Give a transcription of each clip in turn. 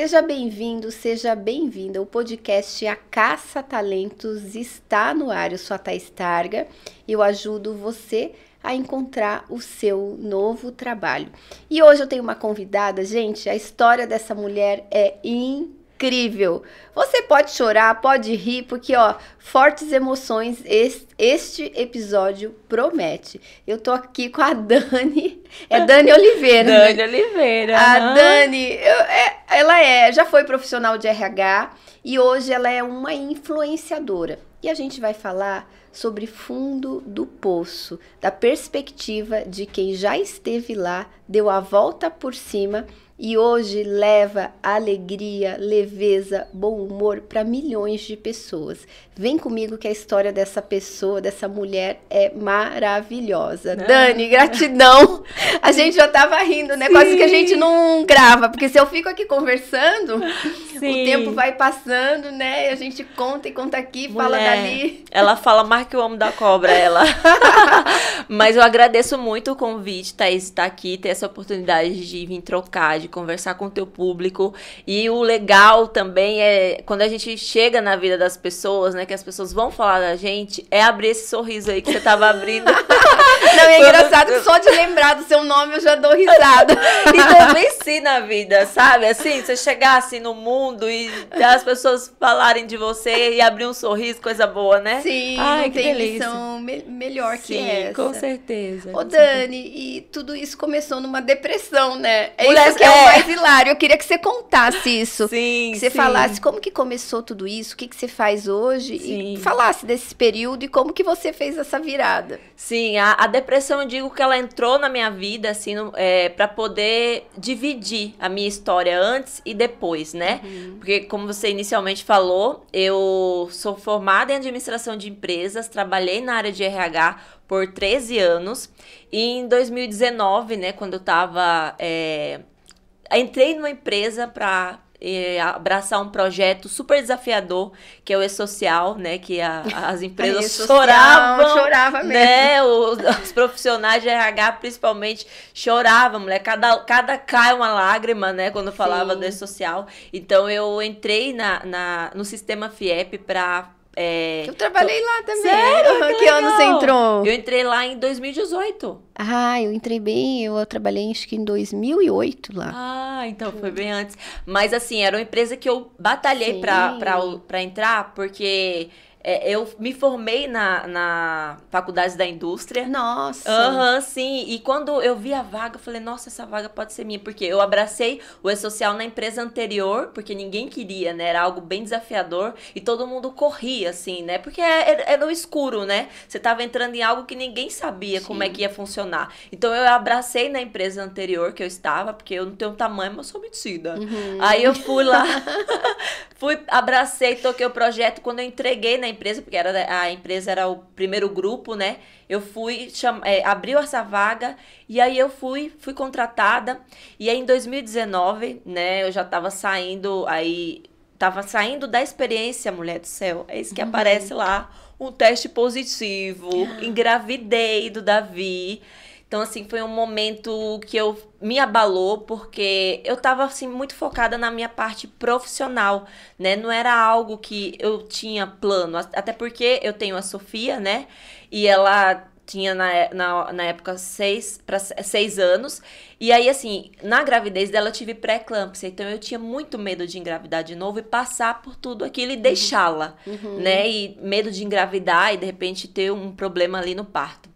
Seja bem-vindo, seja bem-vinda. O podcast A Caça Talentos está no ar. Eu sou a Thais Targa. Eu ajudo você a encontrar o seu novo trabalho. E hoje eu tenho uma convidada, gente. A história dessa mulher é incrível incrível. Você pode chorar, pode rir, porque ó, fortes emoções este episódio promete. Eu tô aqui com a Dani, é Dani Oliveira. Dani né? Oliveira. A uhum. Dani, eu, é, ela é, já foi profissional de RH e hoje ela é uma influenciadora. E a gente vai falar sobre fundo do poço, da perspectiva de quem já esteve lá, deu a volta por cima e hoje leva alegria, leveza, bom humor para milhões de pessoas. Vem comigo que a história dessa pessoa, dessa mulher é maravilhosa. Não. Dani, gratidão. A gente já tava rindo, né? Sim. Quase que a gente não grava, porque se eu fico aqui conversando, Sim. o tempo vai passando, né? E a gente conta e conta aqui, mulher, fala dali. Ela fala mais que o homem da cobra, ela. Mas eu agradeço muito o convite, Thaís, estar aqui, ter essa oportunidade de vir trocar, de conversar com o teu público. E o legal também é quando a gente chega na vida das pessoas, né? Que as pessoas vão falar da gente é abrir esse sorriso aí que você tava abrindo. Não, é engraçado que só de lembrar do seu nome eu já dou risada. então venci na vida, sabe? Assim, você chegar assim no mundo e as pessoas falarem de você e abrir um sorriso, coisa boa, né? Sim, Ai, não que tem delícia. lição me melhor que Sim, essa. com certeza. Ô, Dani, e tudo isso começou numa depressão, né? É Mulher, isso que é, é, o mais hilário. Eu queria que você contasse isso. Sim, Que você sim. falasse como que começou tudo isso, o que, que você faz hoje Sim. e falasse desse período e como que você fez essa virada. Sim, a, a depressão, eu digo que ela entrou na minha vida, assim, é, para poder dividir a minha história antes e depois, né? Uhum. Porque, como você inicialmente falou, eu sou formada em administração de empresas, trabalhei na área de RH por 13 anos. E em 2019, né, quando eu tava. É, entrei numa empresa para abraçar um projeto super desafiador, que é o E-Social, né? Que a, as empresas choravam. Chorava mesmo. Né, os, os, profissionais de RH, principalmente, choravam, mulher. Cada, cada cai uma lágrima, né? Quando falava Sim. do E-Social. Então, eu entrei na, na, no sistema FIEP para é, eu trabalhei lá também. Sério? Que, que ano você entrou? Eu entrei lá em 2018. Ah, eu entrei bem, eu trabalhei acho que em 2008 lá. Ah, então foi bem antes. Mas assim, era uma empresa que eu batalhei para entrar, porque é, eu me formei na, na faculdade da indústria. Nossa! Aham, uhum, sim. E quando eu vi a vaga, eu falei, nossa, essa vaga pode ser minha. Porque eu abracei o E-Social na empresa anterior, porque ninguém queria, né? Era algo bem desafiador. E todo mundo corria, assim, né? Porque era, é, é, no escuro, né? Você tava entrando em algo que ninguém sabia sim. como é que ia funcionar. Então eu abracei na empresa anterior que eu estava, porque eu não tenho tamanho, mas sou metida. Uhum. Aí eu fui lá, fui, abracei, toquei o projeto. Quando eu entreguei na empresa, porque era, a empresa era o primeiro grupo, né? Eu fui, cham, é, abriu essa vaga e aí eu fui, fui contratada. E aí em 2019, né, eu já tava saindo, aí tava saindo da experiência, mulher do céu. É isso que uhum. aparece lá, um teste positivo, engravidei do Davi. Então, assim, foi um momento que eu me abalou, porque eu tava, assim, muito focada na minha parte profissional, né? Não era algo que eu tinha plano. Até porque eu tenho a Sofia, né? E ela tinha na, na, na época seis, para seis anos. E aí, assim, na gravidez dela eu tive pré-eclâmpsia. Então eu tinha muito medo de engravidar de novo e passar por tudo aquilo e uhum. deixá-la, uhum. né? E medo de engravidar e de repente ter um problema ali no parto.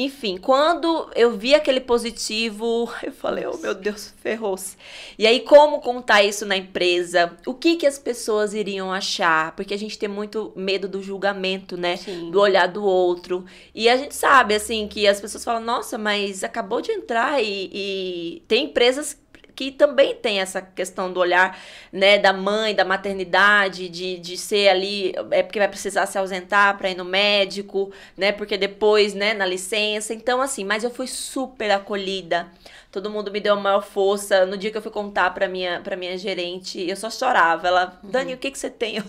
Enfim, quando eu vi aquele positivo, eu falei, oh meu Deus, ferrou-se. E aí, como contar isso na empresa? O que, que as pessoas iriam achar? Porque a gente tem muito medo do julgamento, né? Sim. Do olhar do outro. E a gente sabe, assim, que as pessoas falam, nossa, mas acabou de entrar e, e tem empresas que também tem essa questão do olhar, né, da mãe, da maternidade, de, de ser ali, é porque vai precisar se ausentar para ir no médico, né, porque depois, né, na licença. Então, assim, mas eu fui super acolhida. Todo mundo me deu a maior força. No dia que eu fui contar para minha, pra minha gerente, eu só chorava. Ela, uhum. Dani, o que que você tem?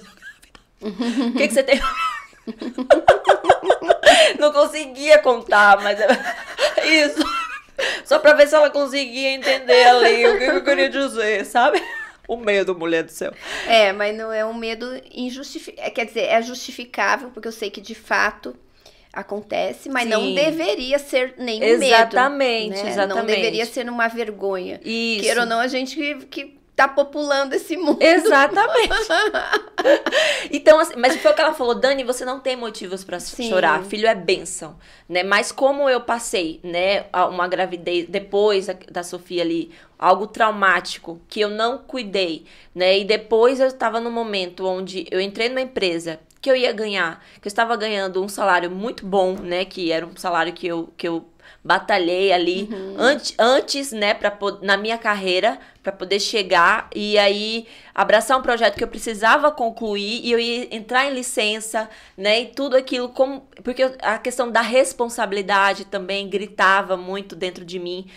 o que que você tem? Não conseguia contar, mas isso. Só pra ver se ela conseguia entender ali o que eu queria dizer, sabe? O medo, mulher do céu. É, mas não é um medo injustificável. Quer dizer, é justificável, porque eu sei que de fato acontece, mas Sim. não deveria ser nenhum exatamente, medo. Né? Exatamente, Não deveria ser uma vergonha. Isso. Queira ou não, a gente que, que tá populando esse mundo. Exatamente. então, assim, mas foi o que ela falou, Dani, você não tem motivos para chorar. Filho é bênção, né? Mas como eu passei, né, uma gravidez depois da Sofia ali, algo traumático que eu não cuidei, né? E depois eu estava no momento onde eu entrei numa empresa que eu ia ganhar, que eu estava ganhando um salário muito bom, né, que era um salário que eu que eu batalhei ali uhum. antes, antes, né, para na minha carreira para poder chegar. E aí abraçar um projeto que eu precisava concluir e eu ia entrar em licença, né, e tudo aquilo como porque a questão da responsabilidade também gritava muito dentro de mim.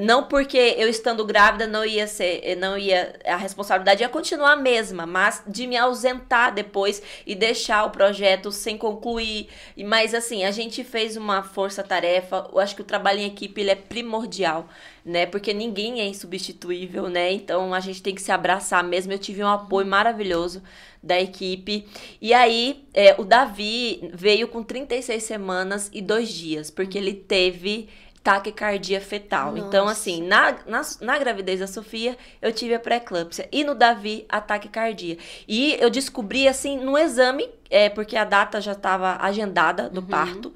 Não porque eu estando grávida não ia ser, não ia a responsabilidade ia continuar a mesma, mas de me ausentar depois e deixar o projeto sem concluir. Mas assim, a gente fez uma força-tarefa. Eu acho que o trabalho em equipe ele é primordial né? Porque ninguém é insubstituível, né? Então a gente tem que se abraçar mesmo. Eu tive um apoio maravilhoso da equipe. E aí, é, o Davi veio com 36 semanas e dois dias, porque ele teve taquicardia fetal. Nossa. Então, assim, na, na, na, gravidez da Sofia, eu tive a pré-eclâmpsia. E no Davi, a taquicardia. E eu descobri, assim, no exame, é, porque a data já estava agendada do uhum. parto.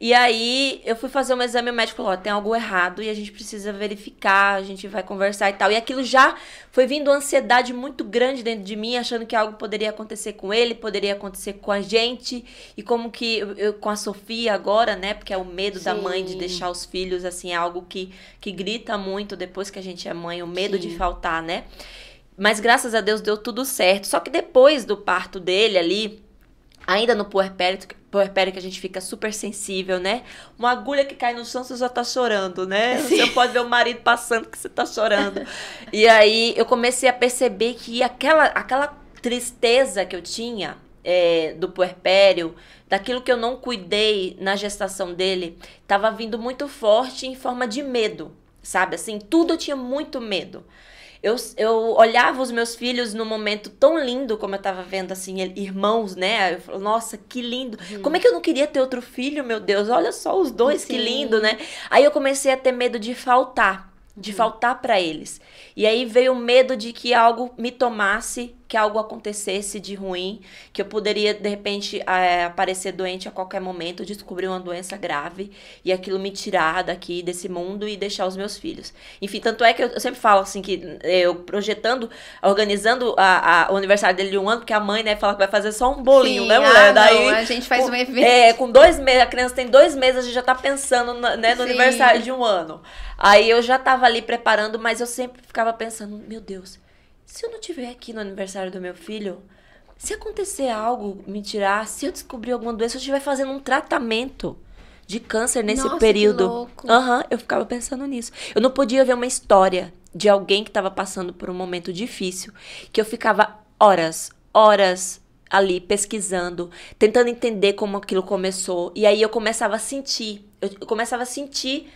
E aí eu fui fazer um exame, o médico falou: ó, tem algo errado e a gente precisa verificar, a gente vai conversar e tal. E aquilo já foi vindo uma ansiedade muito grande dentro de mim, achando que algo poderia acontecer com ele, poderia acontecer com a gente. E como que eu, com a Sofia agora, né? Porque é o medo Sim. da mãe de deixar os filhos, assim, é algo que, que grita muito depois que a gente é mãe, o medo Sim. de faltar, né? Mas graças a Deus deu tudo certo. Só que depois do parto dele ali, ainda no puerpério, puerpério que a gente fica super sensível, né? Uma agulha que cai no chão, você já tá chorando, né? Sim. Você pode ver o marido passando que você tá chorando. e aí eu comecei a perceber que aquela, aquela tristeza que eu tinha é, do puerpério, daquilo que eu não cuidei na gestação dele, tava vindo muito forte em forma de medo, sabe? Assim, tudo eu tinha muito medo eu, eu olhava os meus filhos num momento tão lindo como eu tava vendo, assim, irmãos, né? Eu falo, nossa, que lindo. Hum. Como é que eu não queria ter outro filho, meu Deus? Olha só os dois, Sim. que lindo, né? Aí eu comecei a ter medo de faltar, de hum. faltar para eles. E aí veio o medo de que algo me tomasse que algo acontecesse de ruim, que eu poderia, de repente, é, aparecer doente a qualquer momento, descobrir uma doença grave e aquilo me tirar daqui, desse mundo e deixar os meus filhos. Enfim, tanto é que eu, eu sempre falo assim, que eu projetando, organizando a, a, o aniversário dele de um ano, porque a mãe, né, fala que vai fazer só um bolinho, Sim, né, mulher? Ah, Daí, não, a gente faz com, um evento. É, com dois meses, a criança tem dois meses, a gente já tá pensando né, no Sim. aniversário de um ano. Aí eu já tava ali preparando, mas eu sempre ficava pensando, meu Deus, se eu não estiver aqui no aniversário do meu filho, se acontecer algo, me tirar, se eu descobrir alguma doença, se eu estiver fazendo um tratamento de câncer nesse Nossa, período. Aham, uhum, eu ficava pensando nisso. Eu não podia ver uma história de alguém que estava passando por um momento difícil, que eu ficava horas, horas ali pesquisando, tentando entender como aquilo começou. E aí eu começava a sentir, eu começava a sentir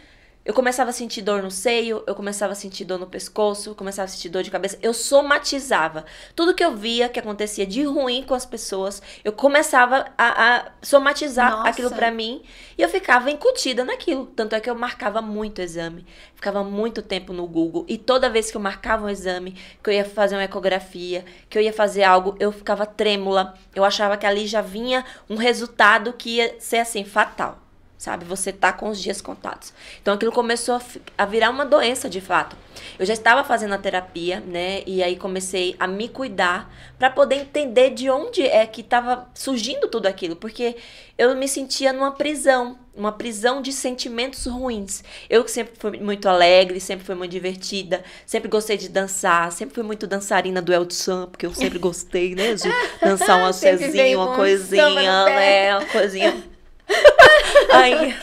eu começava a sentir dor no seio, eu começava a sentir dor no pescoço, eu começava a sentir dor de cabeça. Eu somatizava. Tudo que eu via que acontecia de ruim com as pessoas, eu começava a, a somatizar Nossa. aquilo para mim e eu ficava incutida naquilo. Tanto é que eu marcava muito exame, ficava muito tempo no Google e toda vez que eu marcava um exame, que eu ia fazer uma ecografia, que eu ia fazer algo, eu ficava trêmula. Eu achava que ali já vinha um resultado que ia ser assim fatal sabe? Você tá com os dias contados. Então aquilo começou a, a, virar uma doença de fato. Eu já estava fazendo a terapia, né? E aí comecei a me cuidar para poder entender de onde é que estava surgindo tudo aquilo, porque eu me sentia numa prisão, uma prisão de sentimentos ruins. Eu sempre fui muito alegre, sempre fui muito divertida, sempre gostei de dançar, sempre fui muito dançarina do El Sam, porque eu sempre gostei, né, de dançar uma cezinha, uma coisinha, né, uma coisinha Aí,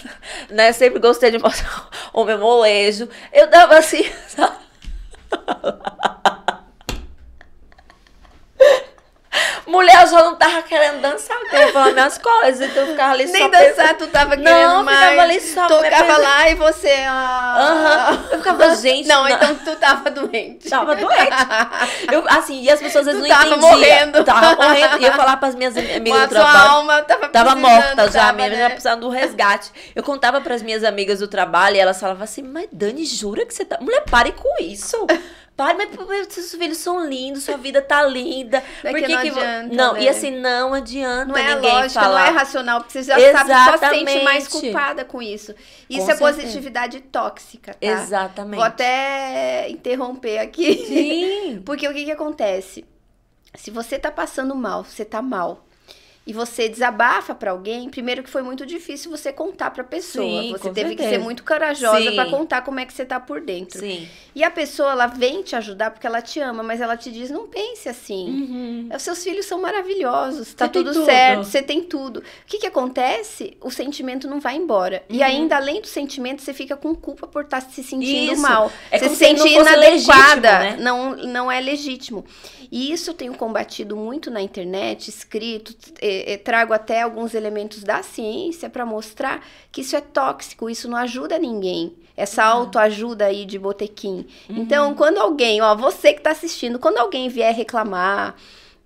né, sempre gostei de mostrar o meu molejo. Eu dava assim, sabe? Mulher, eu só não tava querendo dançar, eu queria falar minhas coisas, então eu ficava ali Nem só dançar, pensando- tu tava Não, querendo eu mais. ficava ali só Tocava lá e você. Ah, Aham. Eu ficava, gente, Não, não. então tu tava doente. Tava doente. Eu, assim, e as pessoas às vezes Tu não tava entendiam. morrendo. Tava morrendo. E eu falava pras minhas amigas do sua trabalho. alma tava Tava morta já, tava, minha né? né? precisando do resgate. Eu contava pras minhas amigas do trabalho e elas falavam assim: Mas Dani, jura que você tá. Mulher, pare com isso. Pare, mas mas seus filhos são lindos, sua vida tá linda. É Por que que não que adianta, Não, né? e assim, não adianta Não é ninguém lógica, falar. não é racional, porque você já sabe, só se sente mais Exatamente. culpada com isso. Isso Com é certeza. positividade tóxica, tá? Exatamente. Vou até interromper aqui. Sim. Porque o que que acontece? Se você tá passando mal, você tá mal, e você desabafa pra alguém, primeiro que foi muito difícil você contar pra pessoa. Sim, você teve que certeza. ser muito corajosa pra contar como é que você tá por dentro. Sim. E a pessoa, ela vem te ajudar porque ela te ama, mas ela te diz, não pense assim. Uhum. Os seus filhos são maravilhosos, tá tudo, tudo. certo, você tem tudo. O que que acontece? O sentimento não vai embora. E Uhum. ainda, além do sentimento, você fica com culpa por estar se sentindo Isso. mal. É você se sente inadequada. legítimo, né? não, não é legítimo. E isso eu tenho combatido muito na internet, escrito, eh, trago até alguns elementos da ciência para mostrar que isso é tóxico, isso não ajuda ninguém. Essa Uhum. autoajuda aí de botequim. Então, quando alguém, ó, você que tá assistindo, quando alguém vier reclamar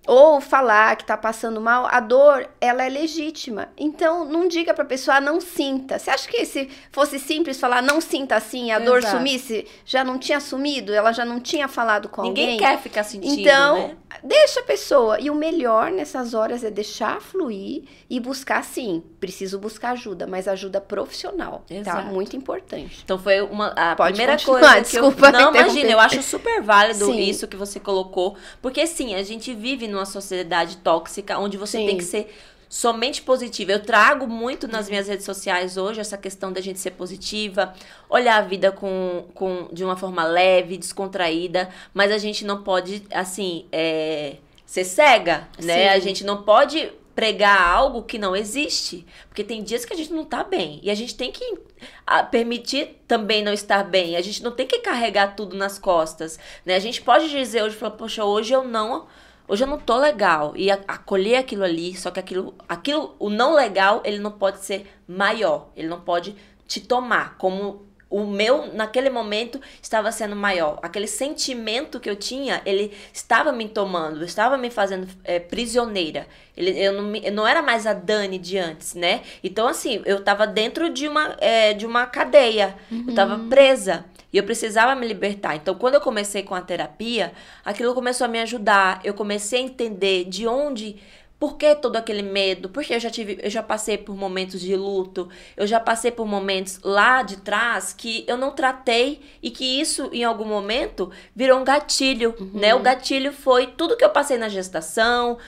ou falar que tá passando mal, a dor, ela é legítima. Então, não diga pra pessoa, ah, não sinta. Você acha que se fosse simples falar, não sinta assim, a dor Exato. sumisse, já não tinha sumido, ela já não tinha falado com Ninguém alguém? quer ficar sentindo, Então, né? deixa a pessoa. E o melhor nessas horas é deixar fluir e buscar, sim. Preciso buscar ajuda, mas ajuda profissional. Tá? Exato. Muito importante. Então foi uma a Pode primeira coisa que desculpa eu não imagina, eu acho super válido Sim. isso que você colocou, porque sim, a gente vive numa sociedade tóxica onde você Sim. tem que ser somente positiva. Eu trago muito nas minhas redes sociais hoje essa questão da gente ser positiva, olhar a vida com, com de uma forma leve, descontraída, mas a gente não pode assim, é, ser cega, né? Sim. A gente não pode pregar algo que não existe, porque tem dias que a gente não tá bem e a gente tem que ah, permitir também não estar bem. A gente não tem que carregar tudo nas costas, né? A gente pode dizer hoje, falar, poxa, hoje eu não, hoje eu não tô legal e acolher aquilo ali, só que aquilo, aquilo, o não legal, ele não pode ser maior, ele não pode te tomar como o meu, naquele momento, estava sendo maior. Aquele sentimento que eu tinha, ele estava me tomando, estava me fazendo é, prisioneira. Ele, eu, não eu não era mais a Dani de antes, né? Então, assim, eu estava dentro de uma, é, de uma cadeia. Eu estava presa. E eu precisava me libertar. Então, quando eu comecei com a terapia, aquilo começou a me ajudar. Eu comecei a entender de onde por que todo aquele medo? Porque eu já tive, eu já passei por momentos de luto, eu já passei por momentos lá de trás que eu não tratei e que isso em algum momento virou um gatilho, né? O gatilho foi tudo que eu passei na gestação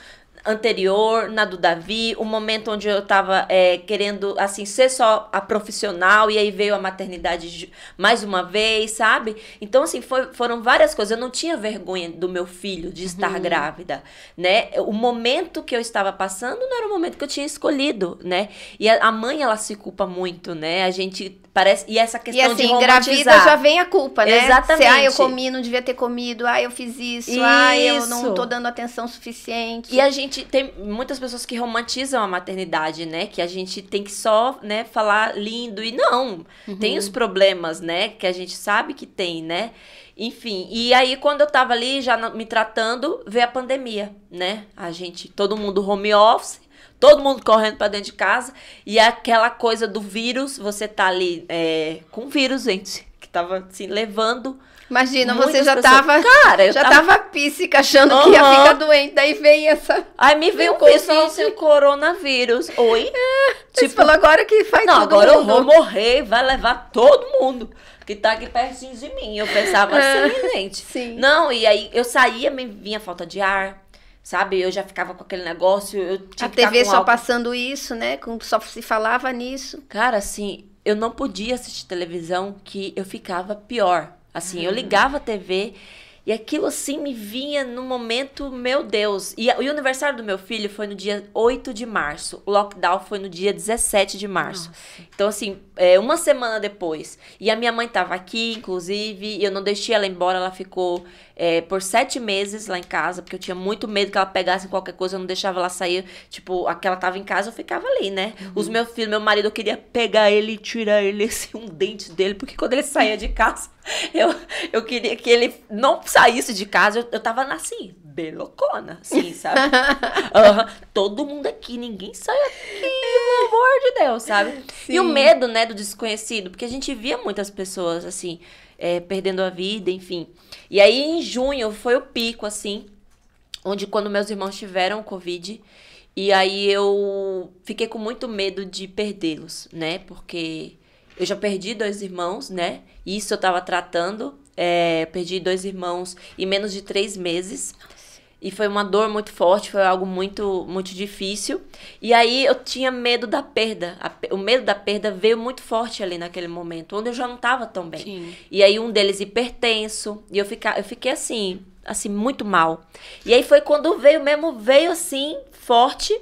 anterior, na do Davi, o momento onde eu tava é, querendo, assim, ser só a profissional e aí veio a maternidade mais uma vez, sabe? Então, assim, foi- foram várias coisas. Eu não tinha vergonha do meu filho de estar grávida, né? O momento que eu estava passando não era o momento que eu tinha escolhido, né? E a, a mãe, ela se culpa muito, né? A gente parece... E essa E questão de assim, romantizar. engravida já vem a culpa, né? Exatamente. Se, ah, eu comi, não devia ter comido. Ah, eu fiz isso. Ah, eu não Isso. tô dando atenção suficiente. E a gente tem muitas pessoas que romantizam a maternidade, né? Que a gente tem que só, né, falar lindo. E não, tem os problemas, né? Que a gente sabe que tem, né? Enfim, e aí quando eu tava ali já me tratando, veio a pandemia, né? A gente, todo mundo home office, todo mundo correndo pra dentro de casa. E aquela coisa do vírus, você tá ali é, com vírus, gente, que tava assim, levando. Imagina, você já pessoas. tava. Cara, eu já tava tava píssica, achando que ia ficar doente. Daí vem essa. Aí me veio o Meu pessoal assim, coronavírus. Oi? Você falou agora que faz Não, agora eu mundo. vou morrer, vai levar todo mundo que tá aqui pertinho de mim. Eu pensava assim, gente. Sim. Não, e aí eu saía, me vinha falta de ar, sabe? Eu já ficava com aquele negócio, eu tinha A TV só álcool. passando isso, né? Com- Só se falava nisso. Cara, assim, eu não podia assistir televisão que eu ficava pior. Assim, eu ligava a TV E aquilo assim me vinha no momento, meu Deus. E, e o aniversário do meu filho foi no dia 8 de março. O lockdown foi no dia 17 de março. Nossa. Então, assim, é, uma semana depois. E a minha mãe tava aqui, inclusive, e eu não deixei ela embora, ela ficou é, por sete meses lá em casa, porque eu tinha muito medo que ela pegasse qualquer coisa, eu não deixava ela sair. Tipo, aquela tava em casa, eu ficava ali, né? Uhum. Os meus filhos, meu marido, eu queria pegar ele e tirar ele, assim, um dente dele, porque quando ele saía de casa, eu, eu queria que ele não saísse de casa, eu, eu tava assim, belocona, assim, sabe? uhum. Todo mundo aqui, ninguém sai aqui, pelo amor de Deus, sabe? Sim. E o medo, né, do desconhecido, porque a gente via muitas pessoas, assim, é, perdendo a vida, enfim. E aí, em junho, foi o pico, assim, onde quando meus irmãos tiveram Covid, e aí eu fiquei com muito medo de perdê-los, né? Porque eu já perdi dois irmãos, né? Isso eu tava tratando. É, perdi dois irmãos em menos de três meses. E foi uma dor muito forte, foi algo muito, muito difícil. E aí eu tinha medo da perda. o medo da perda veio muito forte ali naquele momento, onde eu já não estava tão bem. Sim. E aí um deles hipertenso. E eu, fica, eu fiquei assim, assim, muito mal. E aí foi quando veio mesmo, veio assim, forte.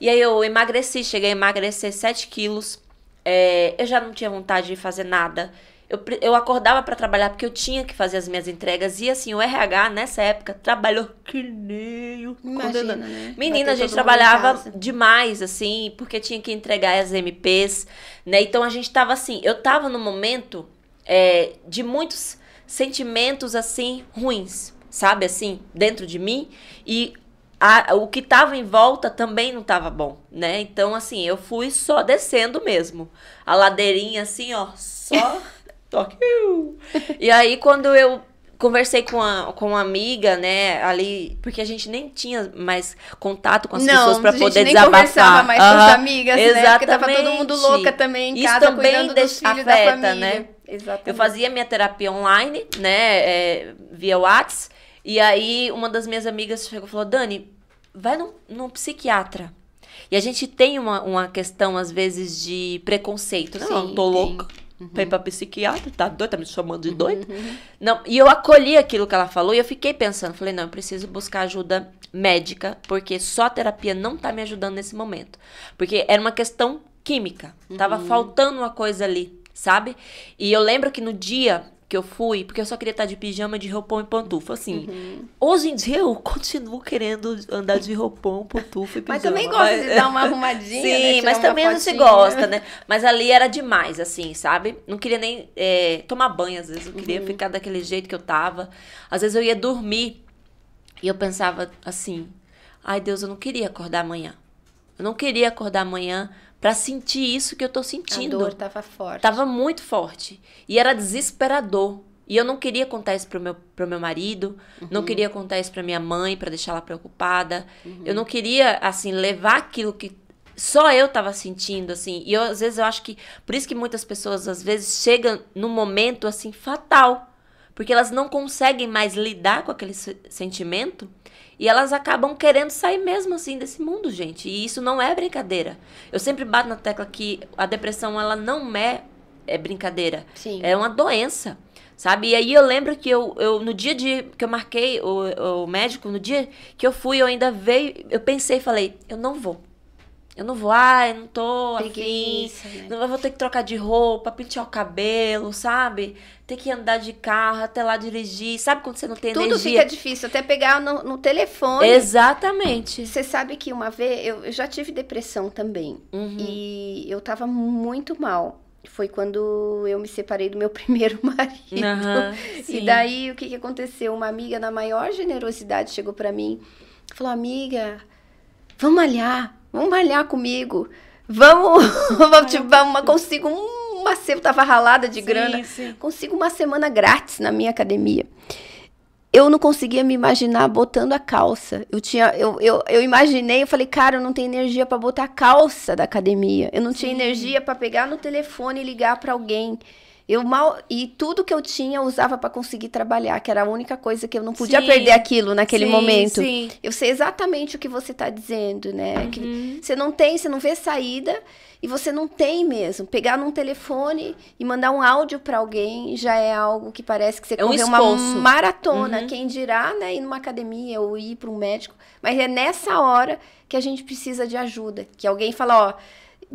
E aí eu emagreci, cheguei a emagrecer 7 quilos. É, eu já não tinha vontade de fazer nada. Eu, eu acordava para trabalhar porque eu tinha que fazer as minhas entregas. E assim, o RH nessa época trabalhou que nem o Imagina, né? Menina, a gente trabalhava demais, assim, porque tinha que entregar as MPs, né? Então a gente tava assim, eu tava no momento é, de muitos sentimentos assim ruins, sabe assim, dentro de mim. E a, o que tava em volta também não tava bom, né? Então, assim, eu fui só descendo mesmo. A ladeirinha, assim, ó, só. toque. e aí, quando eu conversei com, a, com uma amiga, né, ali, porque a gente nem tinha mais contato com as não, pessoas para poder nem desabafar. conversava mais uhum. com as amigas, Exatamente. né? Porque tava todo mundo louca também em Isso casa, também cuidando dos filhos afeta, da família. Né? Exatamente. Eu fazia minha terapia online, né, é, via WhatsApp, e aí uma das minhas amigas chegou e falou: Dani, vai num, num psiquiatra. E a gente tem uma, uma questão, às vezes, de preconceito. Não, Sim, eu tô louca. Uhum. Pra ir pra psiquiatra, tá doida, tá me chamando de doida. Uhum. Não, e eu acolhi aquilo que ela falou e eu fiquei pensando, falei, não, eu preciso buscar ajuda médica, porque só a terapia não tá me ajudando nesse momento. Porque era uma questão química. Uhum. Tava faltando uma coisa ali, sabe? E eu lembro que no dia que eu fui, porque eu só queria estar de pijama, de roupão e pantufa. Assim, uhum. hoje em dia eu continuo querendo andar de roupão, pantufa e pijama. Mas também gosta de dar uma arrumadinha, Sim, né? mas também a gente gosta, né? Mas ali era demais, assim, sabe? Não queria nem é, tomar banho, às vezes. Eu queria uhum. ficar daquele jeito que eu tava. Às vezes eu ia dormir e eu pensava assim, ai Deus, eu não queria acordar amanhã. Eu não queria acordar amanhã para sentir isso que eu tô sentindo. A dor tava forte. Tava muito forte. E era desesperador. E eu não queria contar isso pro meu, pro meu marido, uhum. não queria contar isso pra minha mãe, para deixar ela preocupada. Uhum. Eu não queria, assim, levar aquilo que só eu tava sentindo, assim. E eu, às vezes eu acho que. Por isso que muitas pessoas, às vezes, chegam num momento, assim, fatal. Porque elas não conseguem mais lidar com aquele sentimento e elas acabam querendo sair mesmo assim desse mundo, gente. E isso não é brincadeira. Eu sempre bato na tecla que a depressão, ela não é, é brincadeira. Sim. É uma doença. Sabe? E aí eu lembro que eu, eu no dia de que eu marquei o, o médico, no dia que eu fui, eu ainda veio, eu pensei e falei, eu não vou. Eu não vou, ai, não tô Preguiça, afim, né? não, eu vou ter que trocar de roupa, pentear o cabelo, sabe? Ter que andar de carro, até lá dirigir. Sabe quando você não tem Tudo energia? Tudo fica difícil, até pegar no, no, telefone. Exatamente. Você sabe que uma vez, eu, eu já tive depressão também. Uhum. E eu tava muito mal. Foi quando eu me separei do meu primeiro marido. Uhum, e daí, o que, que aconteceu? Uma amiga, na maior generosidade, chegou para mim. Falou, amiga, vamos malhar Vamos malhar comigo. Vamos, vamos, tipo, vamos consigo uma semana, tava ralada de sim, grana, sim. consigo uma semana grátis na minha academia. Eu não conseguia me imaginar botando a calça. Eu tinha, eu, eu, eu imaginei, eu falei, cara, eu não tenho energia para botar a calça da academia. Eu não sim. tinha energia para pegar no telefone e ligar para alguém. Eu mal e tudo que eu tinha eu usava para conseguir trabalhar, que era a única coisa que eu não podia Sim. perder aquilo naquele Sim, momento. Sim. Eu sei exatamente o que você está dizendo, né? Que Uhum. você não tem, você não vê saída e você não tem mesmo. Pegar num telefone e mandar um áudio para alguém já é algo que parece que você É um correu uma esforço. maratona. Uhum. Quem dirá, né, ir numa academia ou ir para um médico. Mas é nessa hora que a gente precisa de ajuda. Que alguém fala, ó,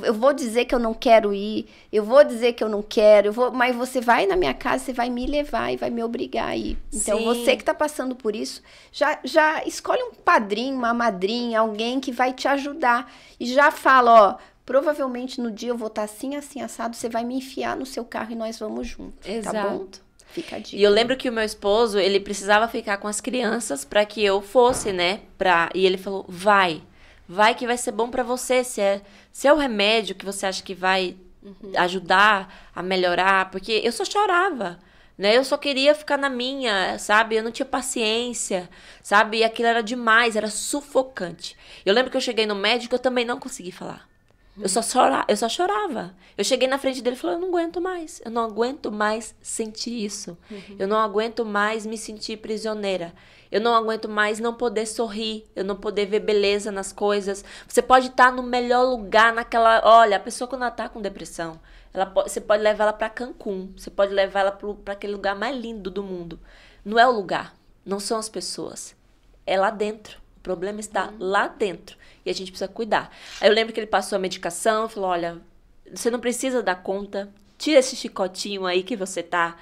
eu vou dizer que eu não quero ir, eu vou dizer que eu não quero, eu vou, mas você vai na minha casa, você vai me levar e vai me obrigar a ir. Então, Sim. você que está passando por isso, já, já escolhe um padrinho, uma madrinha, alguém que vai te ajudar. E já fala, ó, provavelmente no dia eu vou estar assim, assim, assado, você vai me enfiar no seu carro e nós vamos junto. Tá bom? Exato. Fica a dica. E eu lembro que o meu esposo, ele precisava ficar com as crianças para que eu fosse, né? Pra... E ele falou: vai, vai que vai ser bom para você. Se é, se é o remédio que você acha que vai ajudar a melhorar, porque eu só chorava. Né? Eu só queria ficar na minha, sabe? Eu não tinha paciência, sabe? E aquilo era demais, era sufocante. Eu lembro que eu cheguei no médico, eu também não consegui falar. Eu só, chora, eu só chorava. Eu cheguei na frente dele e falei, eu não aguento mais. Eu não aguento mais sentir isso. Eu não aguento mais me sentir prisioneira. Eu não aguento mais não poder sorrir. Eu não poder ver beleza nas coisas. Você pode estar no melhor lugar, naquela... Olha, a pessoa quando ela tá com depressão, ela po- você pode levar ela para Cancún. Você pode levar ela para aquele lugar mais lindo do mundo. Não é o lugar. Não são as pessoas. É lá dentro. O problema está lá dentro. E a gente precisa cuidar. Aí eu lembro que ele passou a medicação, falou: olha, você não precisa dar conta. Tira esse chicotinho aí que você tá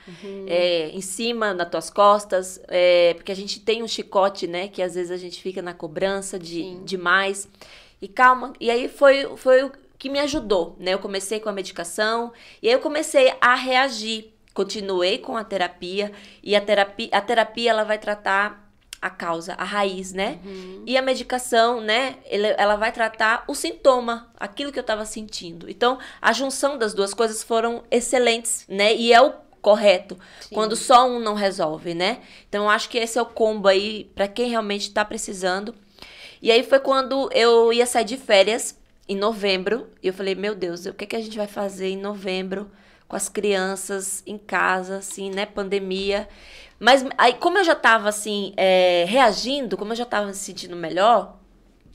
é, em cima, nas tuas costas. é, porque a gente tem um chicote, né? Que às vezes a gente fica na cobrança de demais. E calma. E aí foi, foi o que me ajudou, né? Eu comecei com a medicação e aí eu comecei a reagir. Continuei com a terapia e a terapia, a terapia ela vai tratar a causa, a raiz, né? E a medicação, né? ela vai tratar o sintoma, aquilo que eu estava sentindo. Então, a junção das duas coisas foram excelentes, né? E é o correto Sim. quando só um não resolve, né? Então, eu acho que esse é o combo aí para quem realmente está precisando. E aí foi quando eu ia sair de férias em novembro. E eu falei, meu Deus, o que, que a gente vai fazer em novembro com as crianças em casa, assim, né? Pandemia. Mas aí, como eu já tava, assim, é, reagindo, como eu já tava me sentindo melhor,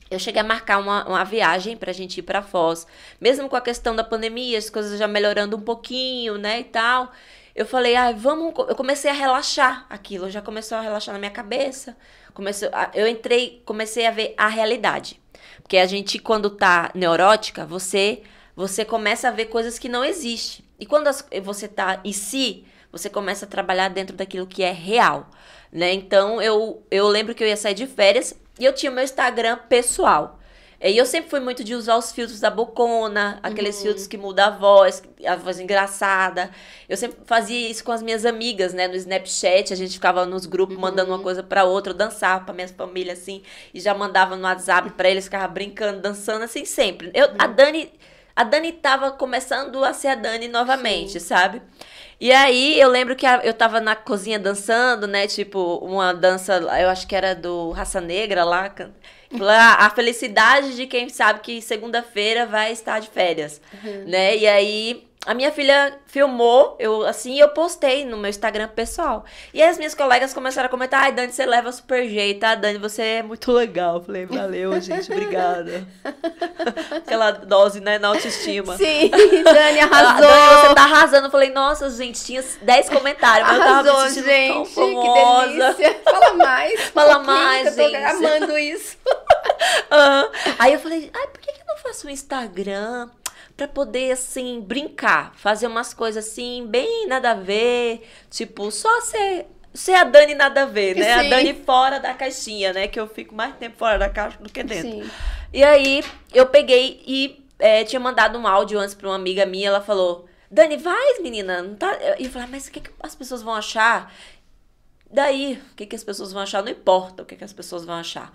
eu cheguei a marcar uma, uma viagem pra gente ir pra Foz. Mesmo com a questão da pandemia, as coisas já melhorando um pouquinho, né, e tal. Eu falei, ai, vamos. co-" Eu comecei a relaxar aquilo, já começou a relaxar na minha cabeça. Começou a- eu entrei, comecei a ver a realidade. Porque a gente, quando tá neurótica, você você começa a ver coisas que não existem. E quando as- você tá em si, você começa a trabalhar dentro daquilo que é real, né? Então, eu, eu lembro que eu ia sair de férias e eu tinha meu Instagram pessoal. E eu sempre fui muito de usar os filtros da Bocona, aqueles filtros que mudam a voz, a voz engraçada. Eu sempre fazia isso com as minhas amigas, né? No Snapchat, a gente ficava nos grupos mandando uma coisa pra outra, eu dançava pra minha família, assim, e já mandava no WhatsApp pra eles, ficava brincando, dançando, assim, sempre. Eu, A Dani. A Dani tava começando a ser a Dani novamente, sabe? E aí eu lembro que eu tava na cozinha dançando, né? Tipo, uma dança, eu acho que era do Raça Negra lá. "Ah, a felicidade de quem sabe que segunda-feira vai estar de férias, né? E aí a minha filha filmou, eu assim, eu postei no meu Instagram pessoal. E as minhas colegas começaram a comentar: "Ai, Dani, você leva super jeito, tá? Dani, você é muito legal". Eu falei: "Valeu, gente, obrigada". Aquela dose, né, na autoestima. Sim, Dani arrasou. Dani, você tá arrasando. Eu falei, nossa, gente, tinha 10 comentários, mas eu tava Arrasou, me sentindo tão gente. Que famosa. delícia. Fala mais. Fala um mais, que Eu tô gente. amando isso. Aham. Aí eu falei, ai, por que, que eu não faço um Instagram pra poder, assim, brincar? Fazer umas coisas, assim, bem nada a ver. Tipo, só ser... Ser a Dani nada a ver, né? A Sim. Dani fora da caixinha, né? Que eu fico mais tempo fora da caixa do que dentro. Sim. E aí eu peguei e é, tinha mandado um áudio antes pra uma amiga minha, ela falou, Dani, vai, menina, não tá. E eu falei, "Ah, mas o que, que as pessoas vão achar? Daí, o que, que as pessoas vão achar? Não importa o que, que as pessoas vão achar.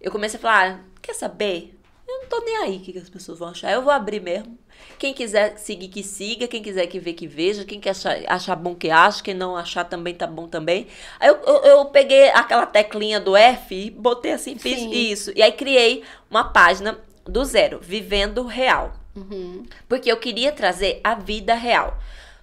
Eu comecei a falar, "Ah, quer saber? Eu não tô nem aí o que, que as pessoas vão achar. Eu vou abrir mesmo. Quem quiser seguir, que siga. Quem quiser que ver, que veja. Quem quer achar, achar bom, que acha. Quem não achar também, tá bom também. Aí eu, eu, eu peguei aquela teclinha do F e botei assim, fiz Sim. isso. E aí criei uma página do zero, Vivendo Real. Uhum. Porque eu queria trazer a vida real.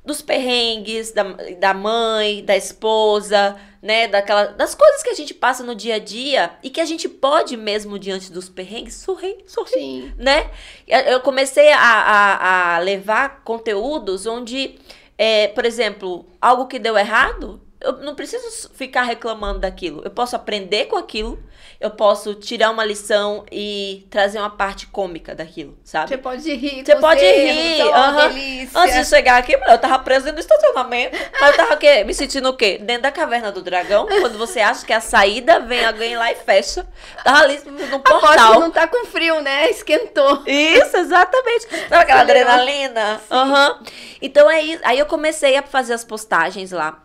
dos perrengues da, da mãe, da esposa, né, daquela, das coisas que a gente passa no dia a dia e que a gente pode mesmo diante dos perrengues sorrir, sorrir, Sim. né? Eu comecei a, a, a levar conteúdos onde, é, por exemplo, algo que deu errado, eu não preciso ficar reclamando daquilo. Eu posso aprender com aquilo, eu posso tirar uma lição e trazer uma parte cômica daquilo, sabe? Você pode rir. Você pode rir. delícia. Antes de chegar aqui, eu tava presa dentro do estacionamento. Mas eu tava o quê? Me sentindo o quê? Dentro da caverna do dragão. Quando você acha que é a saída, vem alguém lá e fecha. Tava ali no Aposto portal. não tá com frio, né? Esquentou. Isso, exatamente. Sabe aquela Acelerou. adrenalina? Aham. Então é isso. Aí eu comecei a fazer as postagens lá.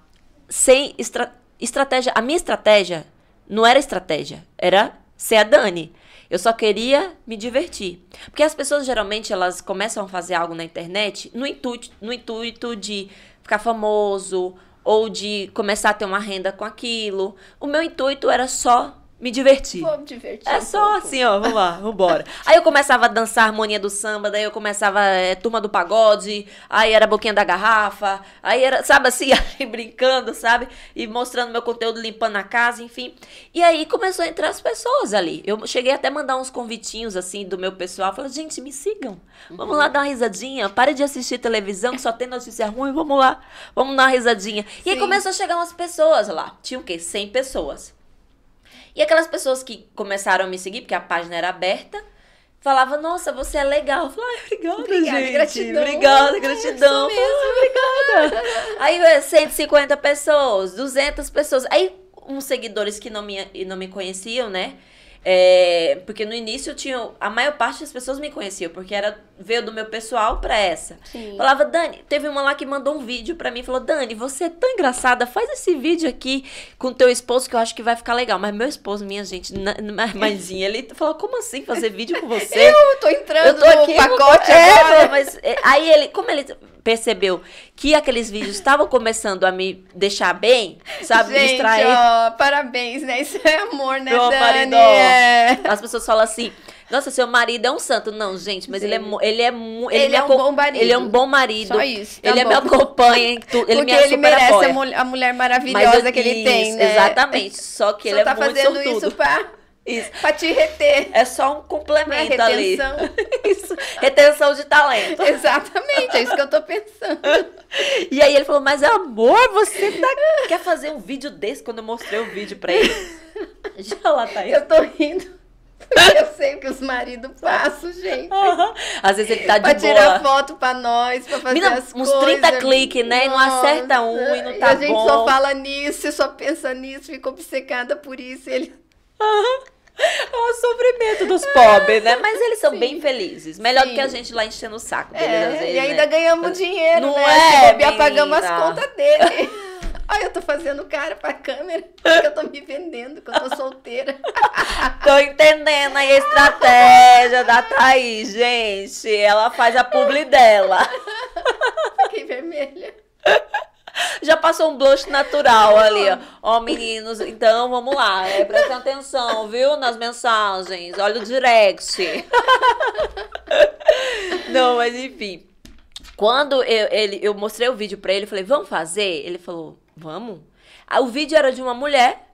Sem estra- estratégia. A minha estratégia não era estratégia. Era ser a Dani. Eu só queria me divertir. Porque as pessoas geralmente elas começam a fazer algo na internet no intuito, no intuito de ficar famoso ou de começar a ter uma renda com aquilo. O meu intuito era só me divertir. Vou me divertir. É um só pouco. assim, ó, vamos lá, vambora. Aí eu começava a dançar a harmonia do samba, daí eu começava é, turma do pagode, aí era boquinha da garrafa, aí era, sabe assim, aí brincando, sabe? E mostrando meu conteúdo, limpando a casa, enfim. E aí começou a entrar as pessoas ali. Eu cheguei até a mandar uns convitinhos, assim, do meu pessoal. Falei, gente, me sigam. Vamos lá dar uma risadinha. Pare de assistir televisão, que só tem notícia ruim, vamos lá. Vamos dar uma risadinha. E aí começou a chegar umas pessoas lá. Tinha o quê? 100 pessoas. E aquelas pessoas que começaram a me seguir, porque a página era aberta, falavam, nossa, você é legal. Eu falei, ai, obrigada, Obrigada, gente. gratidão. Obrigada, Ai, gratidão. sou Ah, obrigada. Aí, é, 150 pessoas, 200 pessoas. Aí, uns seguidores que não me, não me conheciam, né? É, porque no início eu tinha. A maior parte das pessoas me conheciam, porque era veio do meu pessoal pra essa. Sim. Falava, Dani, teve uma lá que mandou um vídeo pra mim, falou, Dani, você é tão engraçada, faz esse vídeo aqui com teu esposo que eu acho que vai ficar legal. Mas meu esposo, minha gente, mãezinha, ele falou, como assim fazer vídeo com você? Eu tô entrando Eu tô no aqui pacote é, agora. mas é, aí ele, como ele percebeu que aqueles vídeos estavam começando a me deixar bem, sabe, me Gente, distrair. ó, parabéns, né? Isso é amor, né, Dani? marido. É. As pessoas falam assim, nossa, seu marido é um santo. Não, gente, mas ele é, ele é, Ele me é um bom marido. Ele é um bom marido. Só isso, tá ele bom. me acompanha em tudo. Ele Porque me ele merece a, mul- a mulher maravilhosa eu- que ele tem, isso, né? Exatamente. Só que Só ele é tá muito fazendo sortudo. isso pra, Isso. pra te reter. É só um Não é complemento ali. retenção. Isso. Retenção de talento. Exatamente, é isso que eu tô pensando. E aí ele falou, mas amor, você tá... quer fazer um vídeo desse? Quando eu mostrei o vídeo pra ele. Já lá tá ele. Eu tô rindo. Porque eu sei o que os maridos passam, gente. Aham. Às vezes ele tá de Pra boa. tirar foto pra nós, pra fazer Menina, as uns coisas. 30 cliques, né? E não acerta um Nossa, e não tá a gente bom. só fala nisso, só pensa nisso, fica obcecada por isso. Ele... É o sofrimento dos pobres, né? Mas eles são Sim. bem felizes. Melhor do Sim. que a gente lá enchendo o saco deles, É, vezes, e ainda né? ganhamos dinheiro, Não né? é, Se bobear, pagamos as contas dele. Olha, eu tô fazendo cara pra câmera, porque eu tô me vendendo, que eu tô solteira. Tô entendendo aí a estratégia da Thaís, gente. Ela faz a publi dela. Fiquei vermelha. Já passou um blush natural ali, ó. Ó, meninos, então vamos lá. É, prestem atenção, viu? Nas mensagens. Olha o direct. Não, mas enfim. Quando eu, ele, eu mostrei o vídeo pra ele, falei, vamos fazer? Ele falou, vamos. Ah, O vídeo era de uma mulher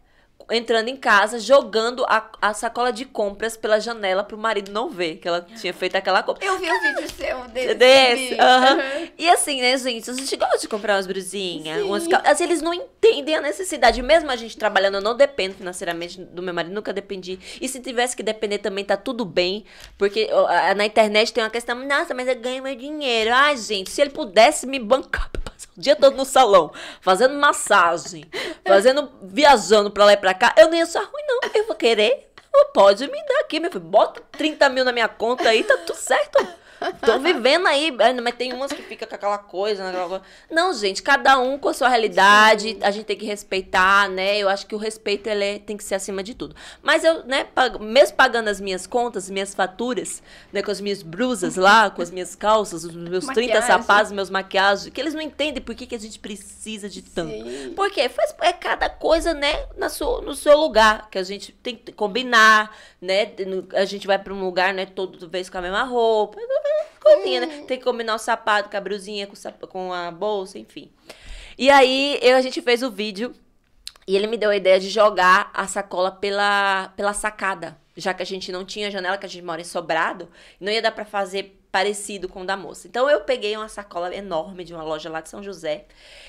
entrando em casa, jogando a, a sacola de compras pela janela pro marido não ver que ela tinha feito aquela compra. Eu vi o vídeo seu desse. Desse, aham. Aham. E assim, né, gente? A gente gosta de comprar umas brusinhas, umas. Assim, eles não entendem a necessidade. Mesmo a gente trabalhando, eu não dependo financeiramente do meu marido, nunca dependi. E se tivesse que depender também, tá tudo bem. Porque na internet tem uma questão, nossa, mas eu ganho meu dinheiro. Ai, gente, se ele pudesse me bancar pra passar o dia todo no salão, fazendo massagem, fazendo, viajando pra lá e pra cá, eu nem ia achar ruim, não. Eu vou querer. Pode me dar aqui, meu filho. Bota 30 mil na minha conta aí, tá tudo certo. Tô vivendo aí, ainda, mas tem umas que fica com aquela coisa, né, aquela coisa. Não, gente, cada um com a sua realidade, a gente tem que respeitar, né? Eu acho que o respeito ele é- tem que ser acima de tudo. Mas eu, né, pag- mesmo pagando as minhas contas, minhas faturas, né, com as minhas brusas lá, com as minhas calças, os meus 30 Maquiagem. sapatos, meus maquiagens, que eles não entendem por que, que a gente precisa de tanto. Sim. Porque faz é cada coisa, né, na sua, no seu lugar, que a gente tem que combinar, né? A gente vai para um lugar, né, toda vez com a mesma roupa. coisinha, né? Tem que combinar o sapato com a brusinha, com, com a bolsa, enfim. E aí eu, a gente fez o vídeo e ele me deu a ideia de jogar a sacola pela, pela sacada. Já que a gente não tinha janela, que a gente mora em sobrado, não ia dar pra fazer parecido com o da moça. Então eu peguei uma sacola enorme de uma loja lá de São José.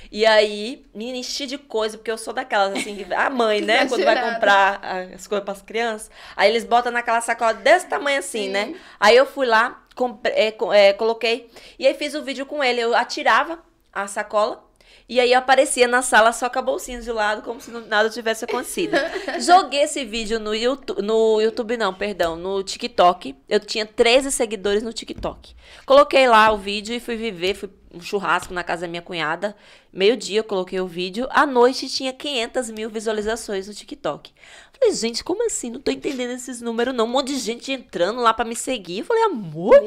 E aí me enchi de coisa, porque eu sou daquelas assim, que- a mãe, né? Quando vai comprar as coisas pras crianças, aí eles botam naquela sacola desse tamanho assim, Sim. né? Aí eu fui lá, compre- é, é, coloquei, e aí fiz o vídeo com ele. Eu atirava a sacola. E aí aparecia na sala só com a bolsinha de lado, como se nada tivesse acontecido. Joguei esse vídeo no YouTube, no YouTube não, perdão, no TikTok. Eu tinha 13 seguidores no TikTok. Coloquei lá o vídeo e fui viver, fui um churrasco na casa da minha cunhada. Meio-dia eu coloquei o vídeo. À noite tinha 500 mil visualizações no TikTok. Falei, gente, como assim? Não tô entendendo esses números, não. Um monte de gente entrando lá pra me seguir. Eu falei, amor,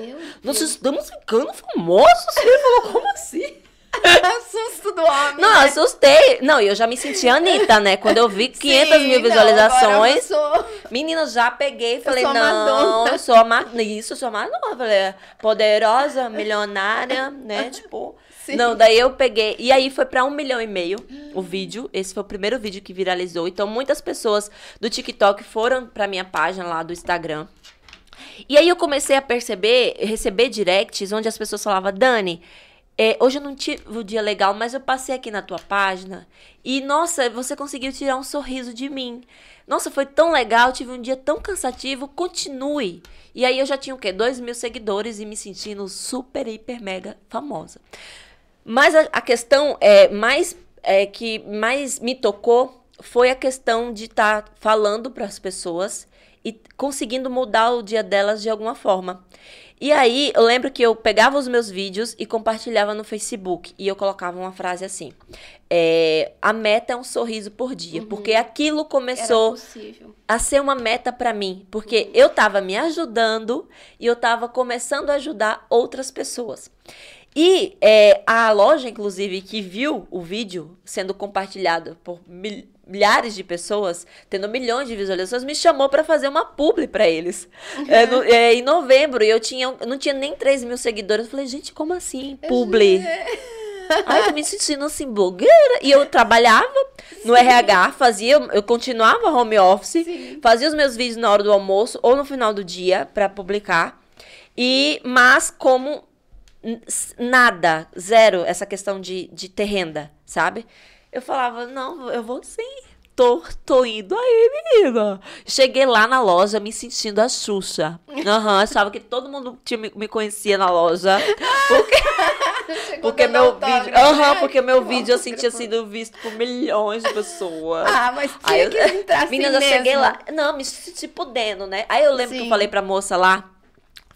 nós estamos ficando famosos. Ele falou, como assim? Susto do homem. Não, eu né? assustei. Não, e eu já me senti Anitta, né? Quando eu vi 500 Sim, mil não, visualizações. eu sou- Menina, já peguei e falei, a não, Madonna." eu sou a Madonna. Isso, eu sou a Madonna. Eu Falei, é poderosa, milionária, né? Tipo. Sim. Não, daí eu peguei. E aí foi pra um milhão e meio o vídeo. Esse foi o primeiro vídeo que viralizou. Então, muitas pessoas do TikTok foram pra minha página lá do Instagram. E aí eu comecei a perceber, receber directs onde as pessoas falavam, Dani, é, hoje eu não tive o dia legal, mas eu passei aqui na tua página e, nossa, você conseguiu tirar um sorriso de mim. Nossa, foi tão legal, tive um dia tão cansativo, continue. E aí eu já tinha o quê? Dois mil seguidores e me sentindo super, hiper, mega famosa. Mas a, a questão é mais é, que mais me tocou foi a questão de estar falando para as pessoas e conseguindo mudar o dia delas de alguma forma. E aí, eu lembro que eu pegava os meus vídeos e compartilhava no Facebook. E eu colocava uma frase assim: é, A meta é um sorriso por dia. Porque aquilo começou a ser uma meta pra mim, porque eu tava me ajudando e eu tava começando a ajudar outras pessoas. E é, a loja, inclusive, que viu o vídeo sendo compartilhado por mil- milhares de pessoas, tendo milhões de visualizações, me chamou pra fazer uma publi pra eles. É, no- é, em novembro, e eu, tinha, eu não tinha nem 3 mil seguidores. Eu falei, gente, como assim? Publi. Ai, tô me sentindo assim, blogueira. E eu trabalhava no RH, fazia, eu continuava home office, Sim. fazia os meus vídeos na hora do almoço ou no final do dia pra publicar. E, mas como nada, zero, essa questão de, de ter renda, sabe? Eu falava, não, eu vou sim. Tô, tô indo aí, menina. Cheguei lá na loja me sentindo a Xuxa. Aham, achava que todo mundo tinha, me, conhecia na loja. Porque dando meu vídeo. Aham, né? porque meu vídeo tinha autógrafo. sido visto por milhões de pessoas. Ah, mas Aí tinha eu- que entrar assim Menina, eu cheguei lá. Não, me senti podendo, né? Aí eu lembro que eu Sim. falei pra moça lá.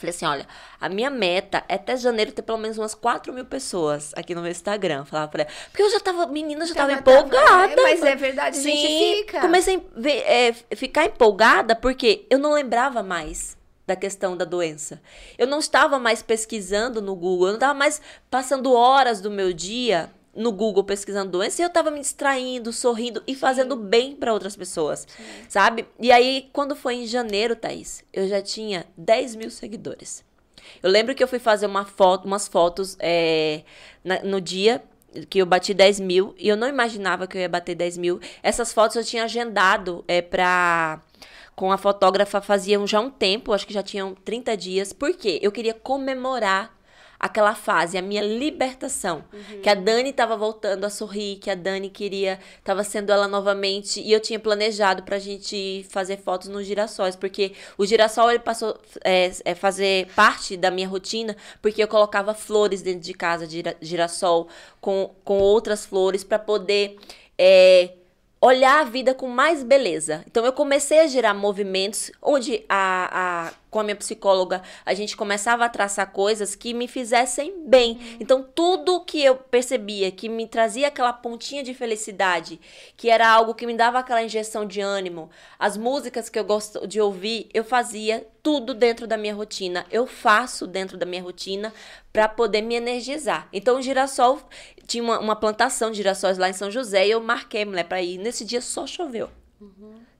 Falei assim, olha, a minha meta é até janeiro ter pelo menos umas 4 mil pessoas aqui no meu Instagram. Falava pra ela. Porque eu já tava, menina, eu já tava Tava- tava- empolgada. é, mas é verdade, a gente Sim, fica. comecei a ver- é, ficar empolgada porque eu não lembrava mais da questão da doença. Eu não estava mais pesquisando no Google, eu não estava mais passando horas do meu dia no Google pesquisando doença e eu estava me distraindo, sorrindo e fazendo bem para outras pessoas, sabe? E aí, quando foi em janeiro, Thaís, eu já tinha 10 mil seguidores. Eu lembro que eu fui fazer uma foto, umas fotos é, na- no dia que eu bati 10 mil e eu não imaginava que eu ia bater 10 mil. Essas fotos eu tinha agendado é, pra. Com a fotógrafa fazia já um tempo, acho que já tinham 30 dias. Por quê? Eu queria comemorar aquela fase, a minha libertação. Que a Dani tava voltando a sorrir, que a Dani queria, tava sendo ela novamente. E eu tinha planejado pra gente fazer fotos nos girassóis, porque o girassol ele passou é, é fazer parte da minha rotina, porque eu colocava flores dentro de casa de gira- girassol com, com outras flores pra poder. é, olhar a vida com mais beleza. Então eu comecei a gerar movimentos onde a, a com a minha psicóloga a gente começava a traçar coisas que me fizessem bem. Então tudo que eu percebia que me trazia aquela pontinha de felicidade, que era algo que me dava aquela injeção de ânimo, as músicas que eu gosto de ouvir, eu fazia tudo dentro da minha rotina. Eu faço dentro da minha rotina para poder me energizar. Então o girassol tinha uma, uma plantação de girassóis lá em São José e eu marquei, mulher, para ir. Nesse dia só choveu.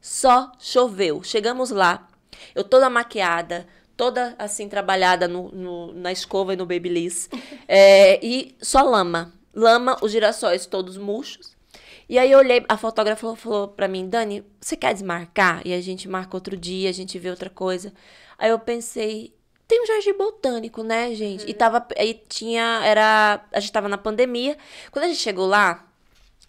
Só choveu. Chegamos lá, eu toda maquiada, toda assim trabalhada no, no na escova e no Babyliss. é, e só lama. Lama, os girassóis todos murchos. E aí eu olhei, a fotógrafa falou, falou pra mim, Dani, você quer desmarcar? E a gente marca outro dia, a gente vê outra coisa. Aí eu pensei, tem um jardim botânico, né, gente? Uhum. E tava, aí tinha, era, a gente tava na pandemia. Quando a gente chegou lá,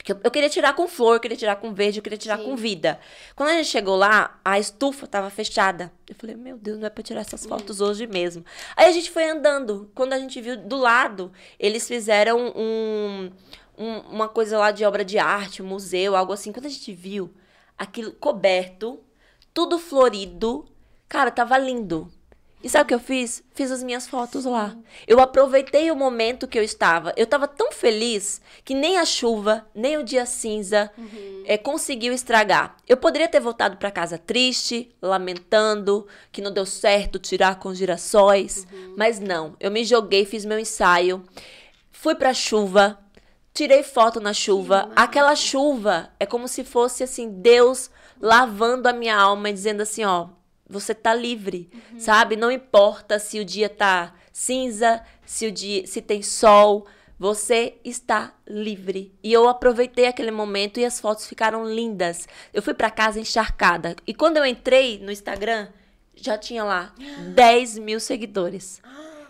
eu, eu queria tirar com flor, eu queria tirar com verde, eu queria tirar Sim. com vida. Quando a gente chegou lá, a estufa tava fechada. Eu falei, meu Deus, não é pra tirar essas fotos uhum. hoje mesmo. Aí a gente foi andando. Quando a gente viu do lado, eles fizeram um, um, uma coisa lá de obra de arte, um museu, algo assim. Quando a gente viu aquilo coberto, tudo florido, cara, tava lindo. E sabe o que eu fiz? Fiz as minhas fotos lá. Eu aproveitei o momento que eu estava. Eu estava tão feliz que nem a chuva, nem o dia cinza uhum. é, conseguiu estragar. Eu poderia ter voltado para casa triste, lamentando que não deu certo tirar com girassóis, uhum. mas não. Eu me joguei, fiz meu ensaio, fui para a chuva, tirei foto na chuva. Sim, Aquela chuva é como se fosse assim Deus lavando a minha alma e dizendo assim, ó, você tá livre, uhum. sabe? Não importa se o dia tá cinza, se o dia se tem sol, você está livre. E eu aproveitei aquele momento e as fotos ficaram lindas. Eu fui para casa encharcada. E quando eu entrei no Instagram, já tinha lá 10 mil seguidores.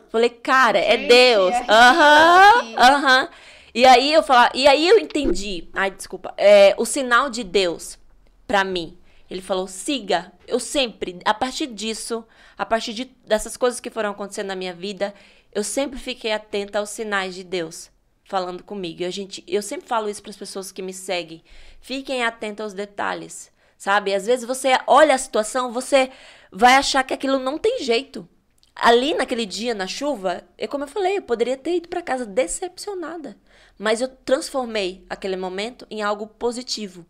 Falei, cara, é Gente, é Deus. Aham, aham. E aí eu falar, e aí eu entendi. Ai, desculpa. É, o sinal de Deus para mim ele falou: siga. Eu sempre, a partir disso, a partir de, dessas coisas que foram acontecendo na minha vida, eu sempre fiquei atenta aos sinais de Deus falando comigo. E a gente, eu sempre falo isso para as pessoas que me seguem. Fiquem atentos aos detalhes, sabe? Às vezes você olha a situação, você vai achar que aquilo não tem jeito. Ali naquele dia na chuva, é como eu falei, eu poderia ter ido para casa decepcionada, mas eu transformei aquele momento em algo positivo.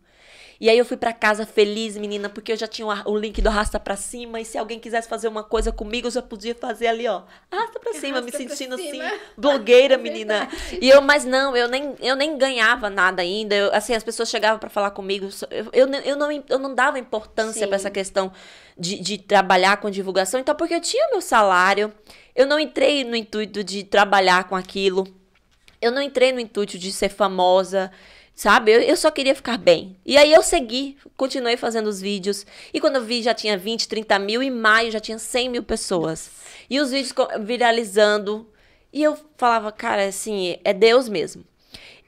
E aí eu fui para casa feliz, menina, porque eu já tinha o link do arrasta para cima e se alguém quisesse fazer uma coisa comigo, eu já podia fazer ali, ó. Arrasta para cima, arrasta me sentindo assim, blogueira, menina. E eu, mas não, eu nem eu nem ganhava nada ainda. Eu, assim, as pessoas chegavam para falar comigo, eu, eu, eu, não eu não dava importância para essa questão de, de trabalhar com divulgação, então porque eu tinha meu salário, eu não entrei no intuito de trabalhar com aquilo. Eu não entrei no intuito de ser famosa. Sabe? Eu, eu só queria ficar bem. E aí eu segui, continuei fazendo os vídeos. E quando eu vi, já tinha 20, 30 mil. Em maio já tinha 100 mil pessoas. E os vídeos viralizando. E eu falava, cara, assim, é Deus mesmo.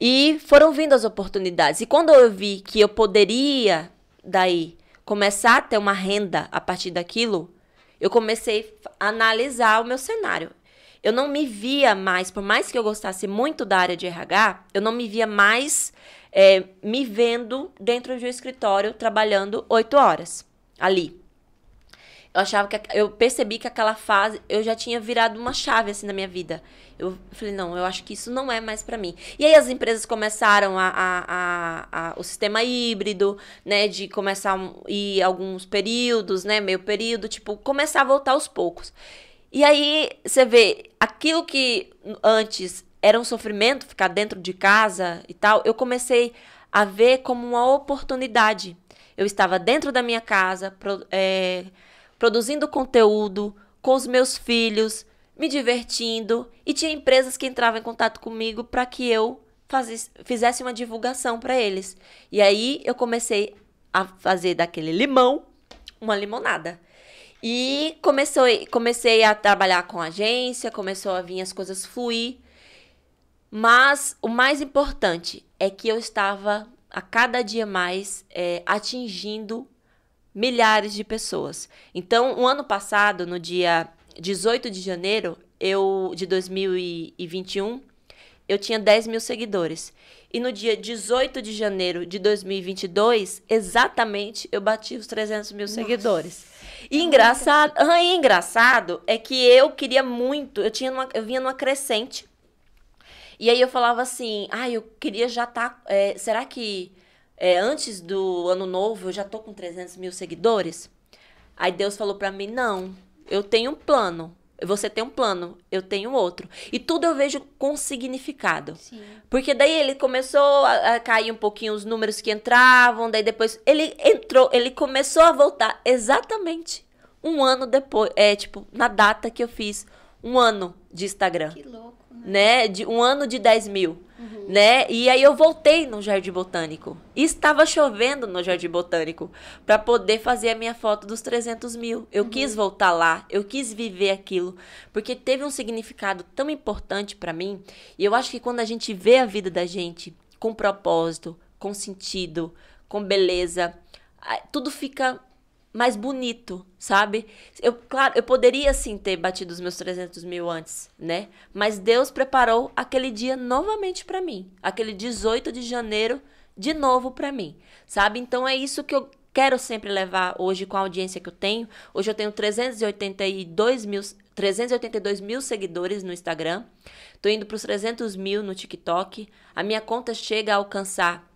E foram vindo as oportunidades. E quando eu vi que eu poderia, daí, começar a ter uma renda a partir daquilo, eu comecei a analisar o meu cenário. Eu não me via mais, por mais que eu gostasse muito da área de RH, eu não me via mais é, me vendo dentro de um escritório trabalhando oito horas ali. Eu achava que eu percebi que aquela fase eu já tinha virado uma chave assim na minha vida. Eu falei, não, eu acho que isso não é mais para mim. E aí as empresas começaram a, a, a, a, o sistema híbrido, né, de começar a ir alguns períodos, né, meio período, tipo, começar a voltar aos poucos. E aí você vê aquilo que antes era um sofrimento ficar dentro de casa e tal, eu comecei a ver como uma oportunidade. Eu estava dentro da minha casa, pro, é, produzindo conteúdo com os meus filhos, me divertindo, e tinha empresas que entravam em contato comigo para que eu fazesse, fizesse uma divulgação para eles. E aí eu comecei a fazer daquele limão uma limonada. E começou, comecei a trabalhar com agência, começou a vir as coisas fluir. Mas o mais importante é que eu estava a cada dia mais é, atingindo milhares de pessoas. Então, o ano passado, no dia 18 de janeiro eu, de 2021, eu tinha 10 mil seguidores. E no dia 18 de janeiro de 2022, exatamente, eu bati os 300 mil Nossa. seguidores. E engraçado, ah, e engraçado é que eu queria muito, eu, tinha uma, eu vinha numa crescente e aí eu falava assim, ah, eu queria já estar. Tá, é, será que é, antes do ano novo eu já tô com 300 mil seguidores? Aí Deus falou para mim: não, eu tenho um plano. Você tem um plano, eu tenho outro. E tudo eu vejo com significado. Sim. Porque daí ele começou a, a, cair um pouquinho os números que entravam, daí depois ele entrou, ele começou a voltar exatamente um ano depois, é tipo, na data que eu fiz um ano de Instagram. Que louco, né? né? De um ano de 10 mil. Né? E aí eu voltei no Jardim Botânico. Estava chovendo no Jardim Botânico para poder fazer a minha foto dos 300 mil. Eu uhum. quis voltar lá, eu quis viver aquilo, porque teve um significado tão importante para mim. E eu acho que quando a gente vê a vida da gente com propósito, com sentido, com beleza, tudo fica mais bonito, sabe? Eu, claro, eu poderia sim ter batido os meus 300 mil antes, né? Mas Deus preparou aquele dia novamente para mim, aquele 18 de janeiro de novo para mim, sabe? Então é isso que eu quero sempre levar hoje com a audiência que eu tenho. Hoje eu tenho 382 mil, 382 mil seguidores no Instagram. Tô indo para os 300 mil no TikTok. A minha conta chega a alcançar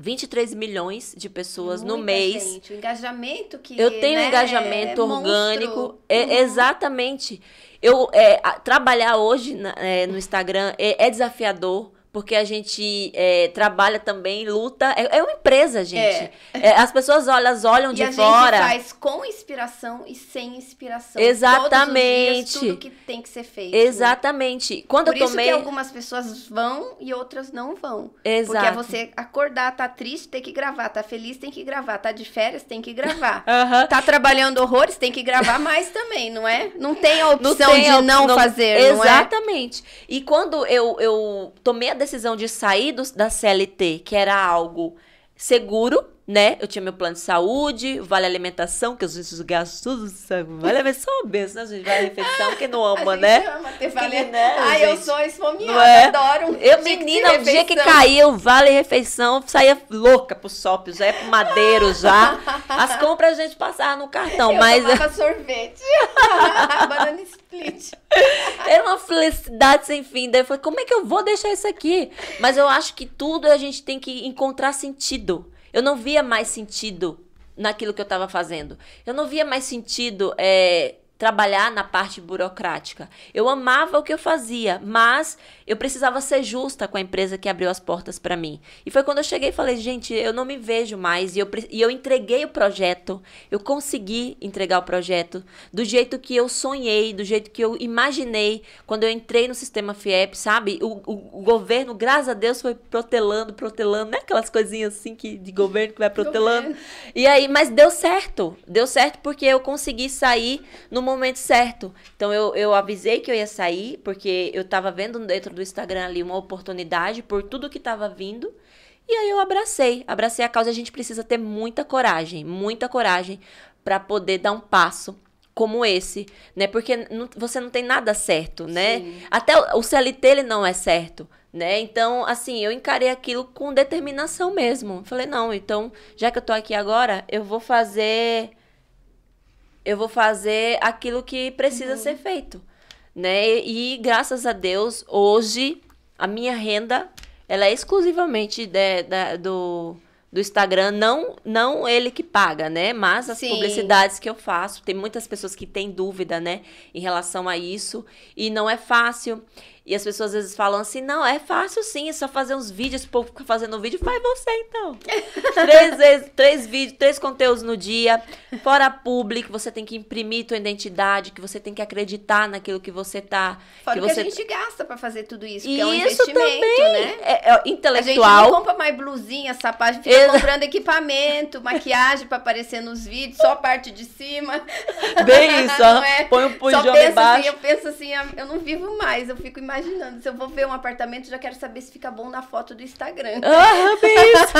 23 milhões de pessoas Muita no mês. Gente, o engajamento que. Eu tenho né, engajamento é orgânico. É, uhum. Exatamente. Eu é, a, trabalhar hoje na, é, no Instagram é, é desafiador porque a gente é, trabalha também, luta. É, é uma empresa, gente. É. É, as pessoas olham, elas olham e de a fora. A gente faz com inspiração e sem inspiração. Exatamente. Dias, tudo que tem que ser feito. Exatamente. Né? Quando Por eu tomei... isso que algumas pessoas vão e outras não vão. Exato. Porque é você acordar, tá triste, tem que gravar. Tá feliz, tem que gravar. Tá de férias, tem que gravar. uhum. Tá trabalhando horrores, tem que gravar mais também, não é? Não tem a opção não tem de a, não, não, fazer, Exatamente. E quando eu, eu tomei a decisão de sair do, da CLT, que era algo seguro, né? Eu tinha meu plano de saúde, vale alimentação, que os gastos tudo, sabe? Vale alimentação é benção, né, gente? Vale refeição, quem não ama, a né? ama ter vale... né, Ai, gente? eu sou esfomeada, é? adoro um Eu, menina, o dia que caiu vale refeição, eu saía louca pro shopping, já ia pro madeiro já. As compras a gente passava no cartão, eu mas... Eu sorvete, banana split. Era uma felicidade sem fim. Daí eu falei, como é que eu vou deixar isso aqui? Mas eu acho que tudo a gente tem que encontrar sentido. Eu não via mais sentido naquilo que eu estava fazendo. Eu não via mais sentido é, trabalhar na parte burocrática. Eu amava o que eu fazia, mas eu precisava ser justa com a empresa que abriu as portas para mim. E foi quando eu cheguei e falei, gente, eu não me vejo mais. E eu, e eu entreguei o projeto, eu consegui entregar o projeto do jeito que eu sonhei, do jeito que eu imaginei quando eu entrei no sistema FIEP, sabe? O, o, o governo, graças a Deus, foi protelando, protelando, né? Aquelas coisinhas assim que, de governo que vai protelando. E aí, mas deu certo. Deu certo porque eu consegui sair no momento certo. Então eu, eu avisei que eu ia sair, porque eu tava vendo dentro do Instagram ali uma oportunidade por tudo que tava vindo. E aí eu abracei, abracei a causa. A gente precisa ter muita coragem, muita coragem para poder dar um passo como esse, né? Porque não, você não tem nada certo, né? Sim. Até o, o CLT ele não é certo, né? Então, assim, eu encarei aquilo com determinação mesmo. Falei, não, então, já que eu tô aqui agora, eu vou fazer eu vou fazer aquilo que precisa uhum. ser feito, né? E graças a Deus, hoje a minha renda ela é exclusivamente de, de, do do Instagram, não não ele que paga, né? Mas as Sim. publicidades que eu faço, tem muitas pessoas que têm dúvida, né, em relação a isso, e não é fácil. E as pessoas às vezes falam assim: não, é fácil sim, é só fazer uns vídeos, o povo fica fazendo vídeo, faz você então. três vezes, três vídeos, três conteúdos no dia, fora público, você tem que imprimir tua identidade, que você tem que acreditar naquilo que você tá. Fora que, que você... a gente gasta para fazer tudo isso, que é um isso investimento, também né? É, é intelectual. A gente não compra mais blusinha, sapato, fica Exa... comprando equipamento, maquiagem para aparecer nos vídeos, só a parte de cima. Bem isso, é? põe um pujão embaixo. Assim, eu penso assim, eu não vivo mais, eu fico imaginando, se eu vou ver um apartamento, já quero saber se fica bom na foto do Instagram. Ah, bem isso.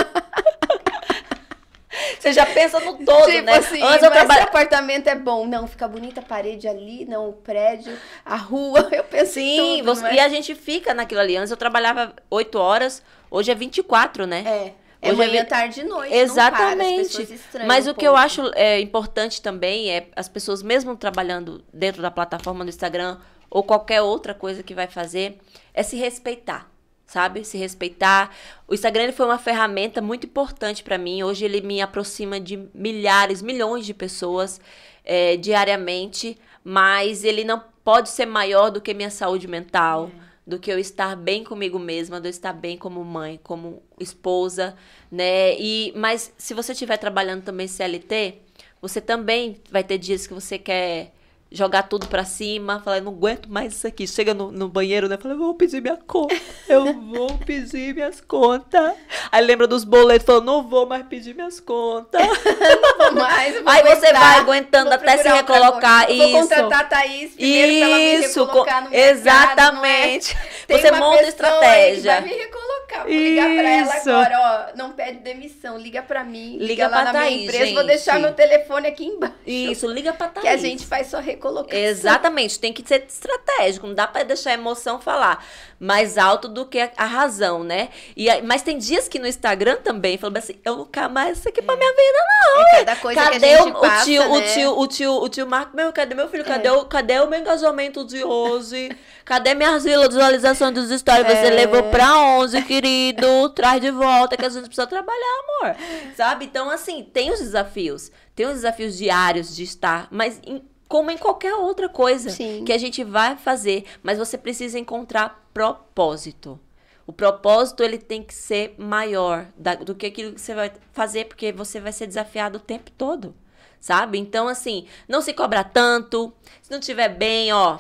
Você já pensa no todo, tipo né? Assim, Antes eu trabalho... apartamento é bom. Não, fica bonita a parede ali, não, o prédio, a rua. Eu penso Sim, tudo, você... é? e a gente fica naquilo ali. Antes eu trabalhava 8 horas, hoje é 24, né? É. É hoje manhã, é... tarde e noite. Exatamente. Para, Mas o um que eu acho é, importante também é as pessoas, mesmo trabalhando dentro da plataforma do Instagram ou qualquer outra coisa que vai fazer, é se respeitar, sabe? Se respeitar. O Instagram foi uma ferramenta muito importante para mim. Hoje ele me aproxima de milhares, milhões de pessoas é, diariamente, mas ele não pode ser maior do que minha saúde mental. É. Do que eu estar bem comigo mesma, do eu estar bem como mãe, como esposa, né? E, mas se você estiver trabalhando também CLT, Você também vai ter dias que você quer jogar tudo pra cima, falar, não aguento mais isso aqui. Chega no, no banheiro, né? Fala, eu vou pedir minha conta. Eu vou pedir minhas contas. Aí lembra dos boletos, falou, não vou mais pedir minhas contas. não vou mais. Vou Aí você vai aguentando até se recolocar. Vou isso. contratar a Thaís primeiro pra ela me Isso, recolocar no exatamente. Mercado, não é? Você monta estratégia. Vai me recolocar. Vou ligar pra ela Isso. agora, ó. Não pede demissão, liga pra mim. Liga, Liga lá pra na Thaís, minha empresa. Vou deixar gente. meu telefone aqui embaixo. Isso, liga pra Thaís. Que a gente faz só recolocação. Exatamente, tem que ser estratégico, não dá pra deixar a emoção falar mais alto do que a, a razão, né? E, aí- mas tem dias que no Instagram também, falando assim, eu nunca mais isso aqui pra minha vida, não. É cada coisa Cadê que a gente o, passa, o tio, o né? É. tio, o tio, o tio Marco, meu, cadê meu filho? Cadê, o, cadê o meu engajamento de hoje? Cadê minhas visualizações dos stories? Você É. levou pra 11, querido. Traz de volta que a gente precisa trabalhar, amor. Sabe? Então, assim, tem os desafios. Tem os desafios diários de estar, mas em- como em qualquer outra coisa Sim. que a gente vai fazer, mas você precisa encontrar propósito. O propósito ele tem que ser maior da- do que aquilo que você vai fazer, porque você vai ser desafiado o tempo todo, sabe? Então assim, não se cobra tanto. Se não tiver bem, ó,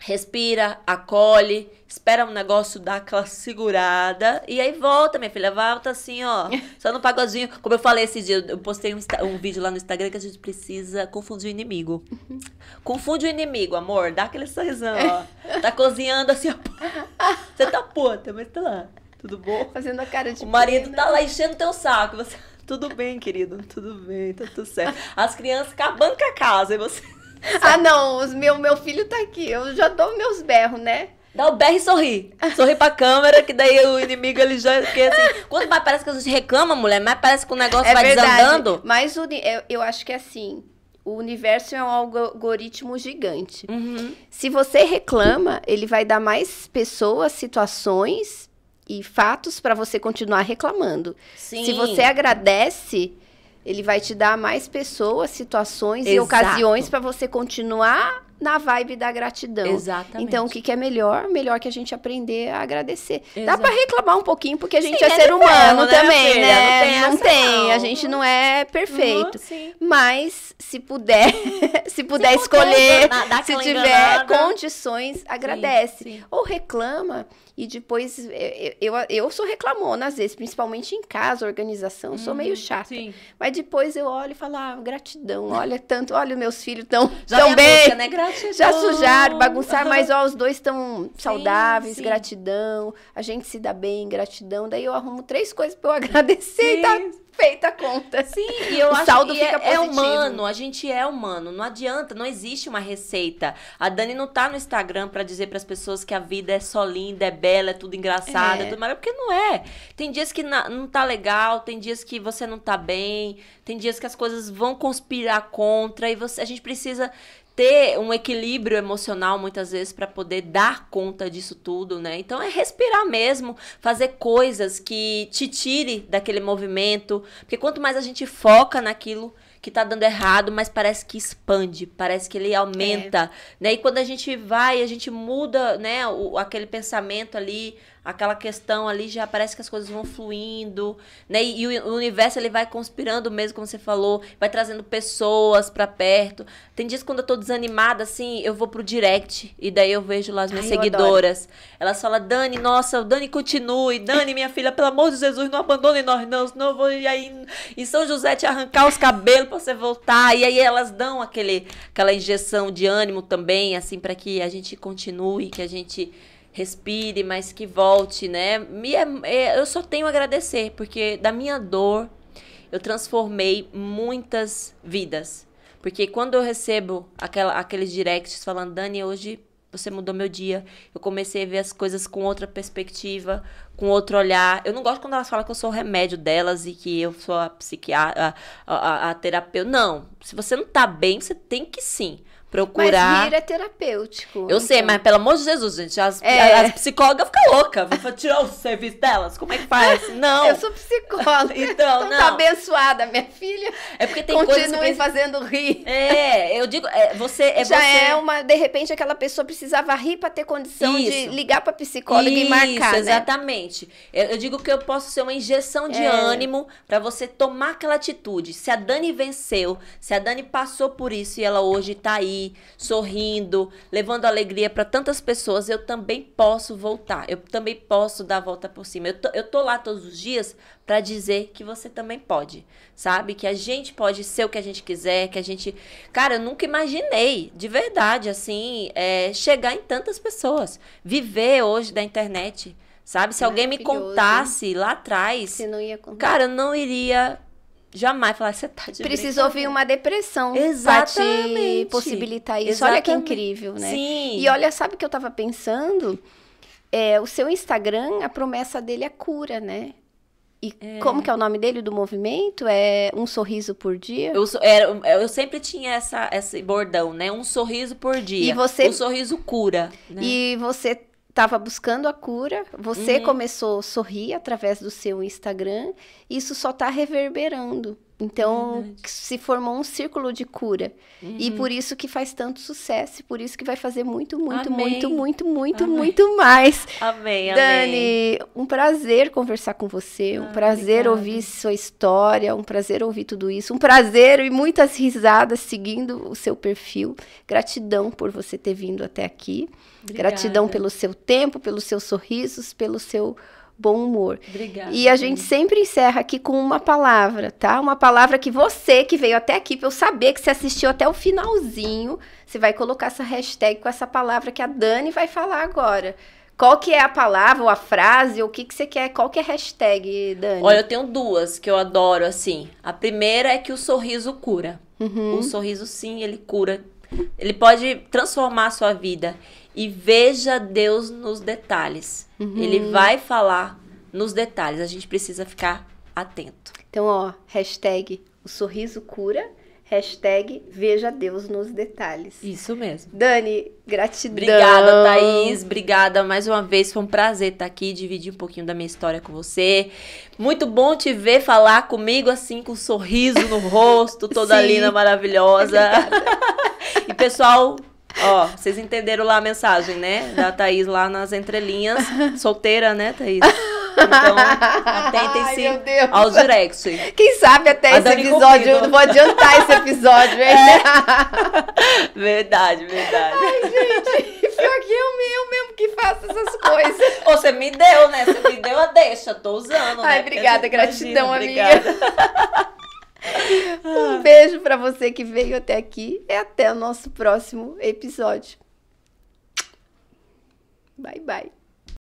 respira, acolhe, espera um negócio dar aquela segurada e aí volta, minha filha, volta assim, ó, só no pagodinho. Como eu falei esse dia, eu postei um, um vídeo lá no Instagram que a gente precisa confundir o inimigo. Confunde o inimigo, amor, dá aquele sorrisão, ó. Tá cozinhando assim, ó. Você tá puta, mas tá lá. Tudo bom? Fazendo a cara de O marido pena. tá lá enchendo teu saco. Você, tudo bem, querido, tudo bem, tá tudo certo. As crianças acabando com a casa e você Ah, não, os meu, meu filho tá aqui. Eu já dou meus berros, né? Dá o berro e sorri. Sorri pra câmera, que daí o inimigo ele já. Porque assim, quanto mais parece que a gente reclama, mulher, mais parece que o negócio É vai verdade. desandando. Mas o, eu, eu acho que é assim. O universo é um algoritmo gigante. Uhum. Se você reclama, ele vai dar mais pessoas, situações e fatos para você continuar reclamando. Sim. Se você agradece, ele vai te dar mais pessoas, situações e Exato. ocasiões para você continuar na vibe da gratidão. Exatamente. Então, o que, que é melhor? Melhor que a gente aprender a agradecer. Dá Exato. para reclamar um pouquinho, porque a gente Sim, é é ser humano né, também, filha? né? Não tem Não tem, não. a gente não é perfeito. Uhum, sim. Mas, se puder, se puder puder, escolher, dá- dá se tiver enganada. condições, agradece. sim. Ou reclama e depois. Eu, eu, eu sou reclamona, às vezes, principalmente em casa, organização, sou meio chata. Sim. Mas depois eu olho e falo, ah, gratidão, olha tanto, olha, meus filhos tão, Já tão bem. música, né? Gratidão. Já sujaram, bagunçaram, mas ó, os dois estão saudáveis, sim. gratidão, a gente se dá bem, gratidão. Daí eu arrumo três coisas pra eu agradecer e Sim. tá feita a conta. Sim, e eu O acho saldo que fica é, é positivo. humano, a gente é humano, não adianta, não existe uma receita. A Dani não tá no Instagram pra dizer pras pessoas que a vida é só linda, é bela, é tudo engraçado, É. é, tudo maravilhoso, porque não é. Tem dias que na- não tá legal, tem dias que você não tá bem, tem dias que as coisas vão conspirar contra e você, a gente precisa ter um equilíbrio emocional muitas vezes para poder dar conta disso tudo, né? Então é respirar mesmo, fazer coisas que te tire daquele movimento, porque quanto mais a gente foca naquilo que tá dando errado, mas parece que expande, parece que ele aumenta, né? E quando a gente vai, a gente muda, né, o, aquele pensamento ali, aquela questão ali, já parece que as coisas vão fluindo, né? E, o, o universo ele vai conspirando mesmo, como você falou, vai trazendo pessoas pra perto. Tem dias quando eu tô desanimada assim, eu vou pro direct e daí eu vejo lá as minhas Ai, seguidoras. Elas falam: "Dani, nossa, Dani continue, Dani, minha filha, pelo amor de Jesus, não abandone nós não, senão eu vou ir aí em São José te arrancar os cabelos pra você voltar". E aí elas dão aquele aquela injeção de ânimo também, assim, para que a gente continue, que a gente respire, mas que volte, né? Me é- é- eu só tenho a agradecer, porque da minha dor eu transformei muitas vidas. Porque quando eu recebo aquela, aqueles directs falando, Dani, hoje você mudou meu dia, eu comecei a ver as coisas com outra perspectiva, com outro olhar. Eu não gosto quando elas falam que eu sou o remédio delas e que eu sou a psiquiatra, a, a, a terapeuta. Não, se você não tá bem, você tem que sim procurar. Mas rir é terapêutico. Eu sei, então. mas pelo amor de Jesus, gente, as, É. as psicólogas ficam loucas. Vou tirar o serviço delas. Como é que faz? Não. Eu sou psicóloga. Então, tá não. abençoada, minha filha. É porque tem coisas Continue fazendo rir. É, eu digo, é, você é Já você. é uma, de repente, aquela pessoa precisava rir para ter condição de Isso. ligar para psicóloga e marcar, né? exatamente. Eu, eu digo que eu posso ser uma injeção de É. ânimo pra você tomar aquela atitude. Se a Dani venceu, se a Dani passou por isso e ela hoje tá aí, sorrindo, levando alegria pra tantas pessoas, eu também posso voltar. Eu também posso dar a volta por cima. Eu tô, eu tô lá todos os dias pra dizer que você também pode, sabe? Que a gente pode ser o que a gente quiser, que a gente. Cara, eu nunca imaginei, de verdade, assim, é, chegar em tantas pessoas. Viver hoje da internet, sabe? Se alguém me contasse lá atrás, Você não ia contar. cara, eu não iria jamais falar, você tá de Precisou vir brincadeira." uma depressão para te Exatamente. possibilitar isso. Olha que Exatamente. incrível, né? Sim. E olha, sabe o que eu tava pensando? É, o seu Instagram, a promessa dele é cura, né? E como que é o nome dele do movimento? É um sorriso por dia? Eu, eu sempre tinha essa, esse bordão, né? Um sorriso por dia. E você- O sorriso cura. Né? E você estava buscando a cura, você Uhum. começou a sorrir através do seu Instagram, isso só está reverberando. Então, se formou um círculo de cura. Uhum. E por isso que faz tanto sucesso, e por isso que vai fazer muito, muito, Amém. muito, muito, muito, Amém. muito mais. Amém, amém. Dani, um prazer conversar com você, um Ah, prazer obrigada. ouvir sua história, um prazer ouvir tudo isso, um prazer e muitas risadas seguindo o seu perfil. Gratidão por você ter vindo até aqui. Gratidão Obrigada. pelo seu tempo, pelos seus sorrisos, pelo seu bom humor. Obrigada. E a gente sempre encerra aqui com uma palavra, tá? Uma palavra que você que veio até aqui, pra eu saber que você assistiu até o finalzinho, você vai colocar essa hashtag com essa palavra que a Dani vai falar agora. Qual que é a palavra ou a frase, ou o que, que você quer? Qual que é a hashtag, Dani? Olha, eu tenho duas que eu adoro, assim. A primeira é que o sorriso cura. Uhum. O sorriso, sim, ele cura. Ele pode transformar a sua vida. E veja Deus nos detalhes. Uhum. Ele vai falar nos detalhes. A gente precisa ficar atento. Então, ó, hashtag o sorriso cura, hashtag veja Deus nos detalhes. Isso mesmo. Dani, gratidão. Obrigada, Thaís. Obrigada mais uma vez. Foi um prazer estar aqui, dividir um pouquinho da minha história com você. Muito bom te ver falar comigo assim, com um sorriso no rosto, toda Sim. linda, maravilhosa. e pessoal, ó, vocês entenderam lá a mensagem, né? Da Thaís lá nas entrelinhas. Solteira, né, Thaís? Então, Ai, atentem-se aos directs. Quem sabe até A esse Dani episódio, Cupido. eu não vou adiantar esse episódio, hein? Verdade, verdade. Gente, pior que eu, me- eu mesmo que faço essas coisas. Ô, Você me deu, né? Você me deu a deixa. Tô usando, Ai, né? Obrigada, gratidão, Imagina, amiga. obrigada. Um beijo pra você que veio até aqui e até o nosso próximo episódio. Bye, bye.